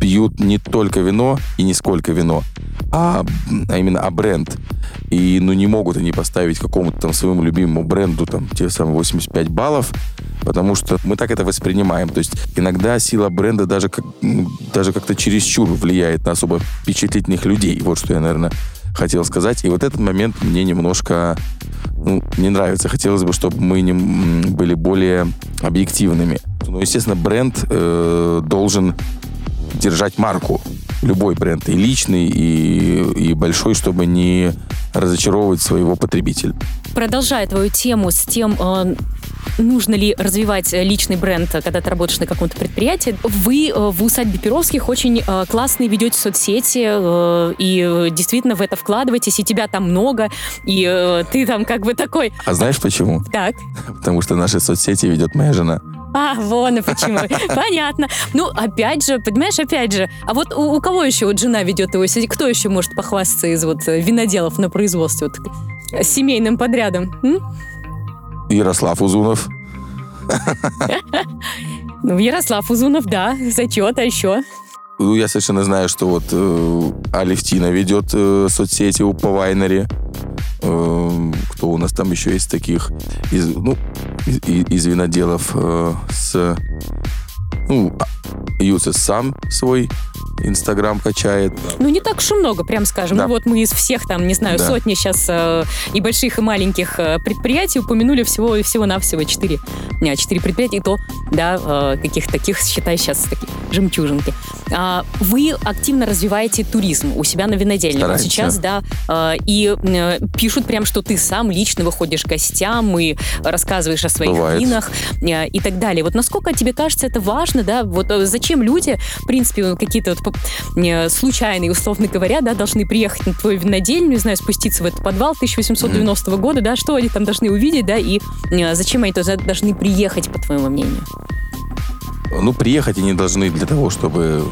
пьют не только вино и не сколько вино, а, а именно а бренд. И ну не могут они поставить какому-то там своему любимому бренду там те самые 85 баллов, потому что мы так это воспринимаем. То есть иногда сила бренда даже, как, даже как-то чересчур влияет на особо впечатлительных людей. Вот что я, наверное, хотел сказать. И вот этот момент мне немножко ну, не нравится. Хотелось бы, чтобы мы не были более объективными. Ну, естественно, бренд э, должен держать марку. Любой бренд, и личный, и, и большой, чтобы не разочаровывать своего потребителя. Продолжая твою тему с тем, э, нужно ли развивать личный бренд, когда ты работаешь на каком-то предприятии. Вы э, в усадьбе Перовских очень э, классные ведете соцсети и действительно в это вкладываетесь, и тебя там много, и ты там как бы такой... А знаешь почему? Так. Потому что наши соцсети ведет моя жена. А, вон и почему. Понятно. Ну, опять же, понимаешь, опять же, а вот у, у кого еще вот жена ведет его? Кто еще может похвастаться из вот виноделов на производстве вот, семейным подрядом? М? Ярослав Узунов. Ну, Ярослав Узунов, да, зачет, а еще? Ну, я совершенно знаю, что вот э, Алевтина ведет э, соцсети у Павайнери. Э, кто у нас там еще есть таких? Из, ну, из, из виноделов э, с... Ну, Юсес сам свой Инстаграм качает. Ну, не так уж и много, прям скажем. Да. Ну, вот мы из всех там, не знаю, да. сотни сейчас э, и больших, и маленьких э, предприятий упомянули всего всего-навсего четыре. Не, четыре предприятия, и то, да, э, каких-то таких, считай, сейчас такие жемчужинки. А, вы активно развиваете туризм у себя на винодельне. Вот сейчас, да, э, и э, пишут прям, что ты сам лично выходишь к гостям и рассказываешь о своих Бывает. винах э, и так далее. Вот насколько тебе кажется это важно, да, вот э, зачем люди, в принципе, какие-то вот случайные, условно говоря, да, должны приехать на твою винодельню, не знаю, спуститься в этот подвал 1890 mm. года, да, что они там должны увидеть, да, и зачем они туда должны приехать, по твоему мнению? Ну, приехать они должны для того, чтобы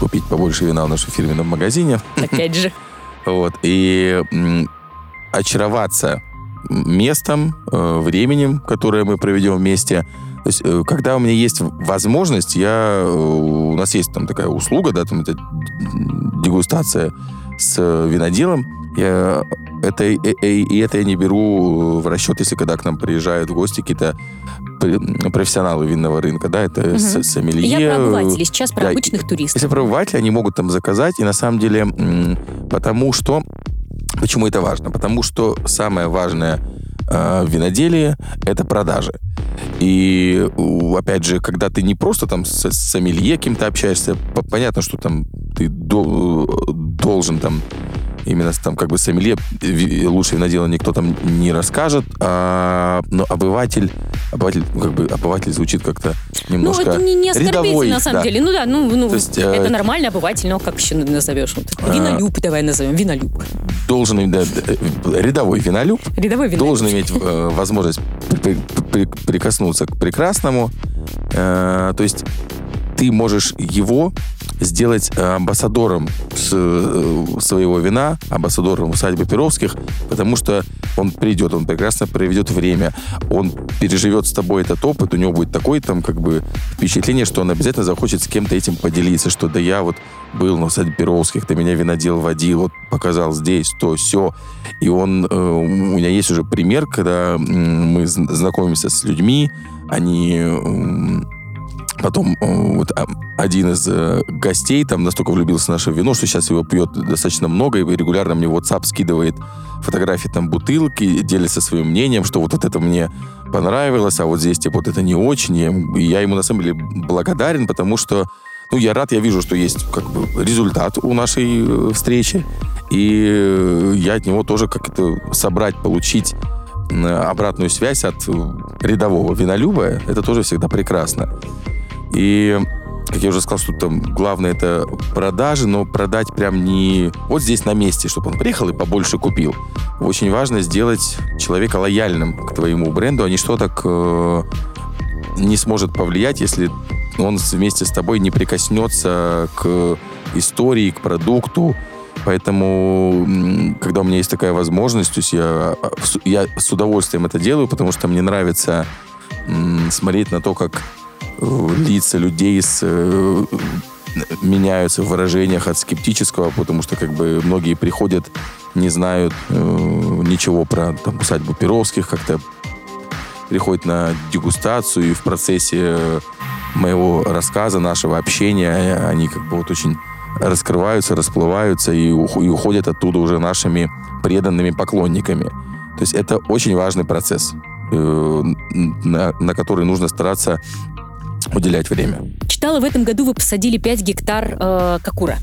купить побольше вина в нашем фирменном магазине. Опять же. Вот. И очароваться местом, э, временем, которое мы проведем вместе. То есть, э, когда у меня есть возможность, я, э, у нас есть там такая услуга, да, там это дегустация с виноделом, я это, и, и это я не беру в расчет, если когда к нам приезжают в гости какие-то профессионалы винного рынка, да, это угу. сомелье. Я про обывателей, сейчас про да, обычных туристов. Если про обывателей, они могут там заказать, и на самом деле, потому что, почему это важно? Потому что самое важное э, в виноделии — это продажи. И, опять же, когда ты не просто там с, с сомелье кем-то общаешься, понятно, что там ты до, должен там именно там как бы сомелье, лучше винодела никто там не расскажет, а, но обыватель, обыватель, ну, как бы обыватель звучит как-то немножко Ну, это не, не рядовой, на самом да. деле. Ну да, ну, ну есть, это э, нормально, обыватель, но как еще назовешь? Вот, А. винолюб давай назовем, винолюб. Должен, да, да, рядовой винолюб, Рядовой винолюб. должен иметь э, возможность при- при- прикоснуться к прекрасному. Э, то есть ты можешь его сделать э, амбассадором э, своего вина, амбассадором усадьбы Перовских, потому что он придет, он прекрасно проведет время, он переживет с тобой этот опыт, у него будет такое там как бы впечатление, что он обязательно захочет с кем-то этим поделиться, что да я вот был на усадьбе Перовских, ты меня винодел водил, вот показал здесь, то, все. И он, э, у меня есть уже пример, когда мы зн- знакомимся с людьми, они Потом э, вот а, один из э, гостей там настолько влюбился в наше вино, что сейчас его пьет достаточно много, и регулярно мне WhatsApp скидывает фотографии там бутылки, делится своим мнением, что вот это мне понравилось, а вот здесь типа вот это не очень. И я ему на самом деле благодарен, потому что ну, я рад, я вижу, что есть как бы результат у нашей э, встречи, и я от него тоже как-то собрать, получить обратную связь от рядового винолюба, это тоже всегда прекрасно. И, как я уже сказал, что там главное это продажи, но продать прям не вот здесь на месте, чтобы он приехал и побольше купил. Очень важно сделать человека лояльным к твоему бренду, а ничто так э, не сможет повлиять, если он вместе с тобой не прикоснется к истории, к продукту. Поэтому, когда у меня есть такая возможность, то есть я, а, я с удовольствием это делаю, потому что мне нравится м, смотреть на то, как лица людей с, э, меняются в выражениях от скептического, потому что как бы многие приходят, не знают э, ничего про там, усадьбу Перовских, как-то приходят на дегустацию, и в процессе моего рассказа, нашего общения, они как бы вот очень раскрываются, расплываются и, ух- и уходят оттуда уже нашими преданными поклонниками. То есть это очень важный процесс, э, на, на который нужно стараться уделять время. Читала, в этом году вы посадили 5 гектар э, кокура.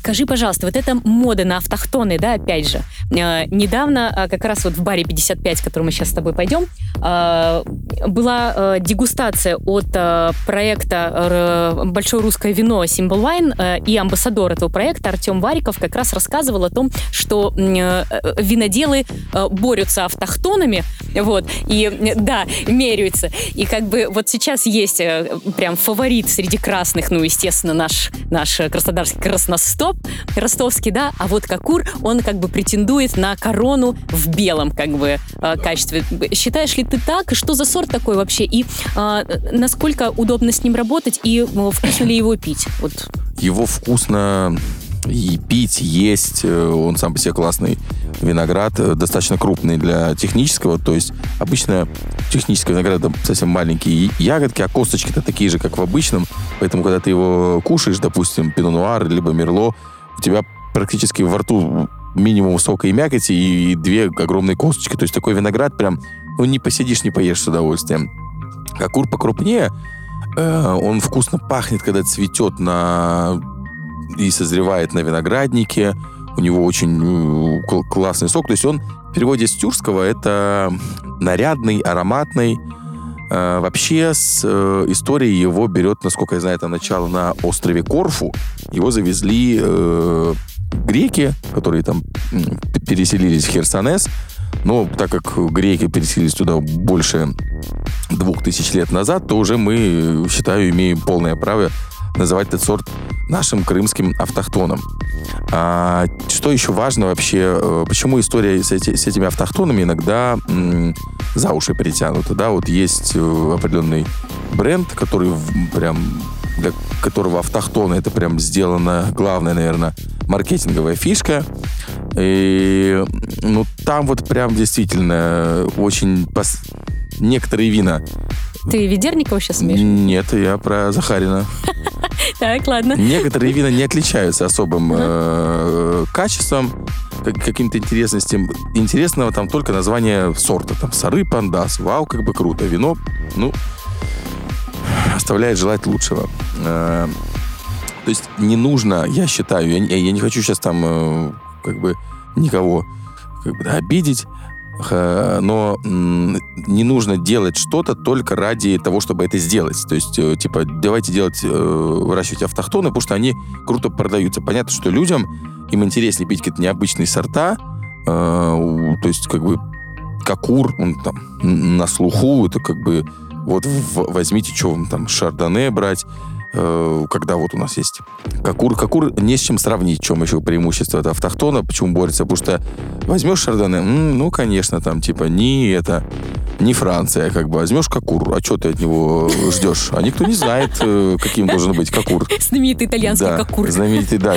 Скажи, пожалуйста, вот эта мода на автохтоны, да, опять же. Э, недавно, э, как раз вот в баре 55, в который мы сейчас с тобой пойдем, э, была э, дегустация от э, проекта э, «Большое русское вино» Symbol Wine, э, и амбассадор этого проекта Артем Вариков как раз рассказывал о том, что м, э, виноделы э, борются автохтонами, вот, и, э, да, меряются. И как бы вот сейчас есть э, прям фаворит среди красных, ну, естественно, наш, наш э, краснодарский красностоп, ростовский, да, а вот Кокур, он как бы претендует на корону в белом, как бы, э, качестве. Считаешь ли ты так? Что за сорт такой вообще? И э, насколько удобно с ним работать? И вкусно ли его пить? Вот. Его вкусно и пить, есть. Э, Он сам по себе классный виноград, э, достаточно крупный для технического. То есть обычно технический виноград это совсем маленькие ягодки, а косточки-то такие же, как в обычном. Поэтому, когда ты его кушаешь, допустим, пино-нуар, либо мерло, у тебя практически во рту минимум сока и мякоти и две огромные косточки. То есть такой виноград прям, ну, не посидишь, не поешь с удовольствием. Кокур покрупнее, э, он вкусно пахнет, когда цветет на и созревает на винограднике. У него очень э, кл- классный сок. То есть он в переводе с тюркского это нарядный, ароматный. Э, Вообще с э, историей его берет, насколько я знаю, это начало на острове Корфу. Его завезли э, греки, которые там переселились в Херсонес. Но так как греки переселились туда больше двух тысяч лет назад, то уже мы, считаю, имеем полное право называть этот сорт нашим крымским автохтоном. А, что еще важно вообще, э, почему история с, эти- с этими автохтонами иногда м, за уши притянута, да, вот есть э, определенный бренд, который в- прям для которого автохтоны это прям сделана главная, наверное, маркетинговая фишка. И ну там вот прям действительно очень пос- некоторые вина. Ты Ведерникова сейчас имеешь? Нет, я про Захарина. Так, ладно. Некоторые вина не отличаются особым э, качеством, как- каким-то интересностям. Интересного там только название сорта. Там Сары Пандас. Вау, как бы круто. Вино, ну, оставляет желать лучшего. Э, то есть не нужно, я считаю, я, не- я не хочу сейчас там э, как бы никого как бы, да, обидеть, но не нужно делать что-то только ради того, чтобы это сделать. То есть, э, типа, давайте делать, э, выращивать автохтоны, потому что они круто продаются. Понятно, что людям им интереснее пить какие-то необычные сорта, э, то есть, как бы, какур, он там на слуху, это как бы, вот возьмите, что вам там, шардоне брать, когда вот у нас есть Какур. Какур не с чем сравнить, в чем еще преимущество это автохтона, почему борется, потому что возьмешь Шардоне, ну, конечно, там, типа, не это, не Франция, как бы, возьмешь Какур, а что ты от него ждешь? А никто не знает, э, каким должен быть Какур. Знаменитый итальянский да, Какур. знаменитый, да.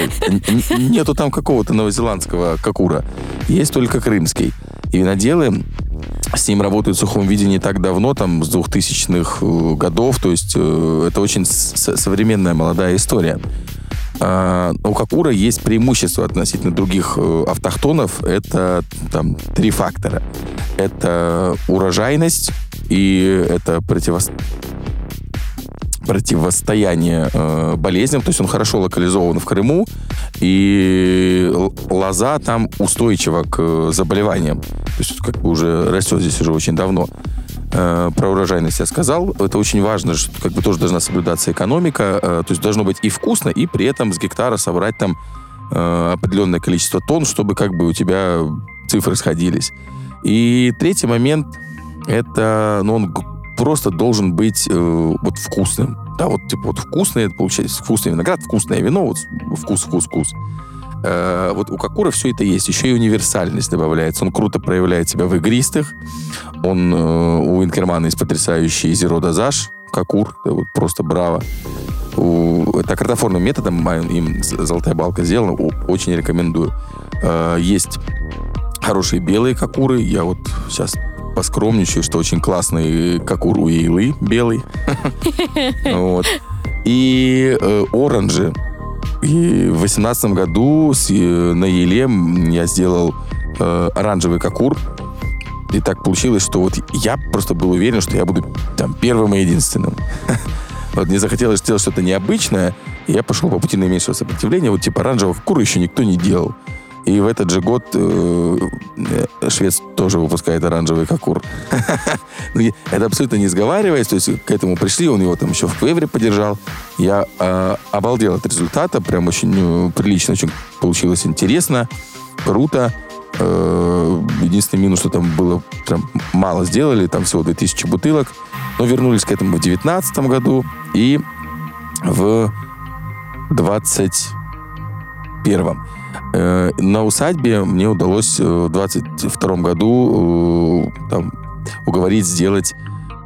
Нету там какого-то новозеландского Какура. Есть только крымский. И виноделы с ним работают в сухом виде не так давно, там, с 2000-х э, годов, то есть э, это очень современная молодая история. А, у Какура есть преимущество относительно других э, автохтонов. Это там три фактора. Это урожайность и это противостояние противостояние э, болезням, то есть он хорошо локализован в Крыму, и лоза там устойчива к э, заболеваниям. То есть как бы уже растет здесь уже очень давно. Э, про урожайность я сказал. Это очень важно, что как бы тоже должна соблюдаться экономика, э, то есть должно быть и вкусно, и при этом с гектара собрать там определенное количество тонн, чтобы как бы у тебя цифры сходились. И третий момент это, ну, он просто должен быть э, вот вкусным. Да, вот типа вот вкусный, это получается вкусный виноград, вкусное вино, вот вкус, вкус, вкус. Э, вот у Кокура все это есть. Еще и универсальность добавляется. Он круто проявляет себя в игристых. Он э, у Инкермана есть потрясающий зеро дозаж. Кокур, это вот просто браво. У, это картофорным методом им золотая балка сделана. Очень рекомендую. Э, есть хорошие белые кокуры. Я вот сейчас поскромничаю, что очень классный кокур у Ейлы белый. Вот. И э, оранжи. И в восемнадцатом году э, на Еле я сделал э, оранжевый кокур. И так получилось, что вот я просто был уверен, что я буду там первым и единственным. Вот мне захотелось сделать что-то необычное, и я пошел по пути наименьшего сопротивления. Вот типа оранжевого кокура еще никто не делал. И в этот же год э, швец тоже выпускает оранжевый кокур. Ну, это абсолютно не сговариваясь, то есть к этому пришли, он его там еще в Квевре поддержал. Я э, обалдел от результата, прям очень э, прилично, очень получилось интересно, круто. Э, единственный минус, что там было прям мало сделали, там всего 2000 бутылок. Но вернулись к этому в 2019 году и в 2021. Э, на усадьбе мне удалось э, в 22 году э, там, уговорить сделать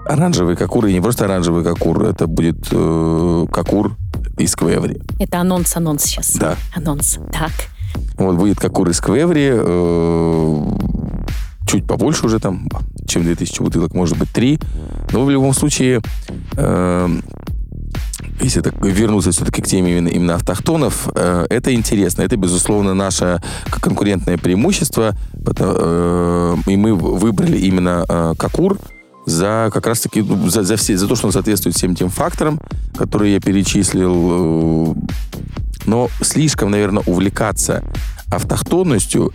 оранжевый кокур, и не просто оранжевый кокур, это будет э, кокур из Квеври. Это анонс, анонс сейчас. Да. Анонс, так. Вот будет кокур из Квеври, э, чуть побольше уже там, чем 2000 бутылок, может быть, 3. Но в любом случае э, если так вернуться все-таки к теме именно, именно автохтонов, э, это интересно. Это, безусловно, наше конкурентное преимущество. Э, и мы выбрали именно э, Какур за как раз-таки ну, за, за, все, за то, что он соответствует всем тем факторам, которые я перечислил. Э, но слишком, наверное, увлекаться автохтонностью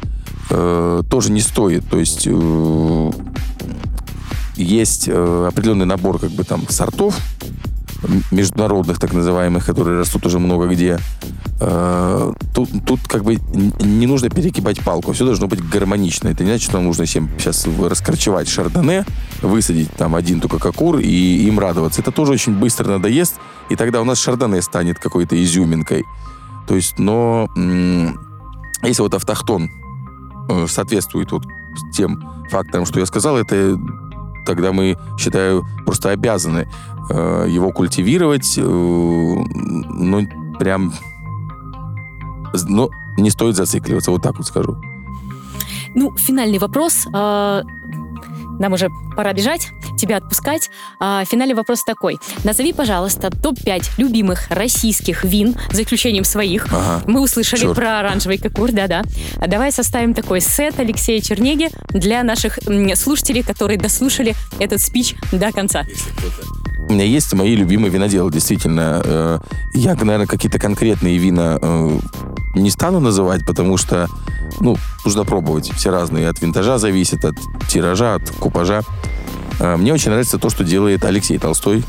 э, тоже не стоит. То есть э, есть э, определенный набор как бы там сортов, международных, так называемых, которые растут уже много где. Э, тут, тут как бы не нужно перекипать палку, все должно быть гармонично. Это не значит, что нам нужно всем сейчас раскорчевать шардоне, высадить там один только кокур и им радоваться. Это тоже очень быстро надоест, и тогда у нас шардоне станет какой-то изюминкой. То есть, но если вот автохтон э, соответствует вот тем факторам, что я сказал, это тогда мы, считаю, просто обязаны э, его культивировать, э, ну, прям, ну, не стоит зацикливаться, вот так вот скажу. Ну, финальный вопрос. А, нам уже пора бежать, тебя отпускать. А, финальный вопрос такой. Назови, пожалуйста, топ-5 любимых российских вин, за исключением своих. Ага. Мы услышали Черт. про оранжевый кокур, да-да. Давай составим такой сет Алексея Чернеги для наших слушателей, которые дослушали этот спич до конца. У меня есть мои любимые виноделы, действительно. Э, я, наверное, какие-то конкретные вина э, не стану называть, потому что, ну, нужно пробовать. Все разные. От винтажа зависит, от тиража, от купажа. А, мне очень нравится то, что делает Алексей Толстой.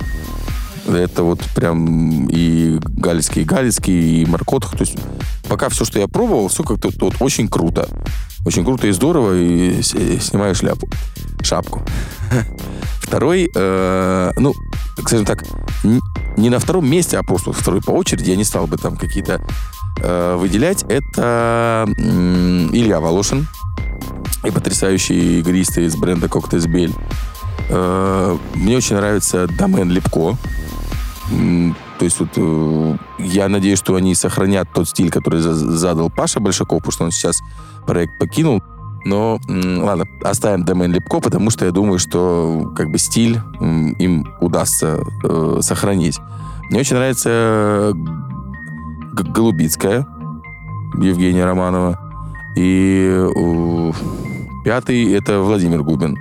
Это вот прям и Галицкий, и Галицкий, и Маркотах. То есть пока все, что я пробовал, все как-то вот, очень круто. Очень круто и здорово, и снимаю шляпу, шапку. Второй, э, ну, скажем так, не на втором месте, а просто второй по очереди, я не стал бы там какие-то э, выделять, это э, Илья Волошин и потрясающий игристый из бренда Cocktails Бель. Э, мне очень нравится Домен Лепко. То есть вот э, я надеюсь, что они сохранят тот стиль, который задал Паша Большаков, потому что он сейчас проект покинул. Но ладно, оставим Домен Лепко, потому что я думаю, что как бы стиль им удастся э, сохранить. Мне очень нравится Голубицкая Евгения Романова. И пятый это Владимир Губин.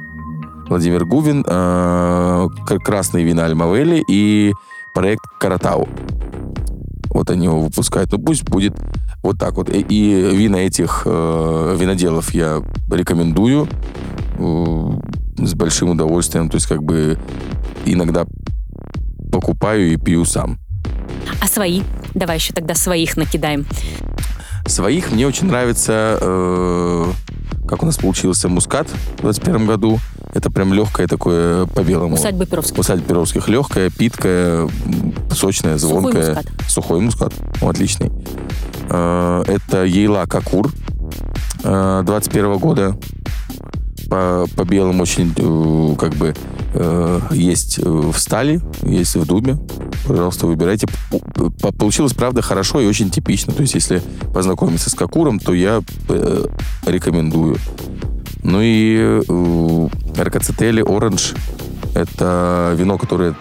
Владимир Губин, э, красные вина Альмавели и проект Каратау. Вот они его выпускают. Ну пусть будет вот так вот. И, вина этих э, виноделов я рекомендую с большим удовольствием. То есть как бы иногда покупаю и пью сам. А свои? Давай еще тогда своих накидаем. Своих мне очень нравится, э, как у нас получился мускат в 2021 году. Это прям легкое такое по-белому. Усадьба Перовских. Усадьба Перовских. Легкая, питкая, сочная, звонкая. Сухой мускат. Сухой мускат. О, отличный. Э, это Ейла Какур 21 э, года. По, по белым очень э, как бы есть в стали, есть в дубе. Пожалуйста, выбирайте. Получилось, правда, хорошо и очень типично. То есть, если познакомиться с Какуром, то я рекомендую. Ну и э, Аркацетели Оранж – это вино, которое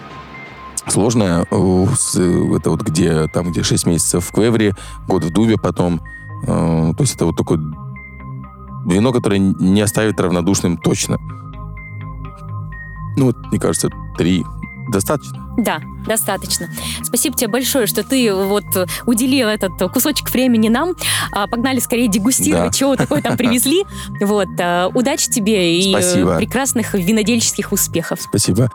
сложное. Это вот где, там, где 6 месяцев в Квевре, год в Дубе потом. Э, то есть это вот такое вино, которое не оставит равнодушным точно. Ну вот, мне кажется, три достаточно. Да, достаточно. Спасибо тебе большое, что ты вот уделил этот кусочек времени нам. А, погнали скорее дегустировать, да. чего такое там привезли. Вот. А, удачи тебе и Спасибо. прекрасных винодельческих успехов. Спасибо.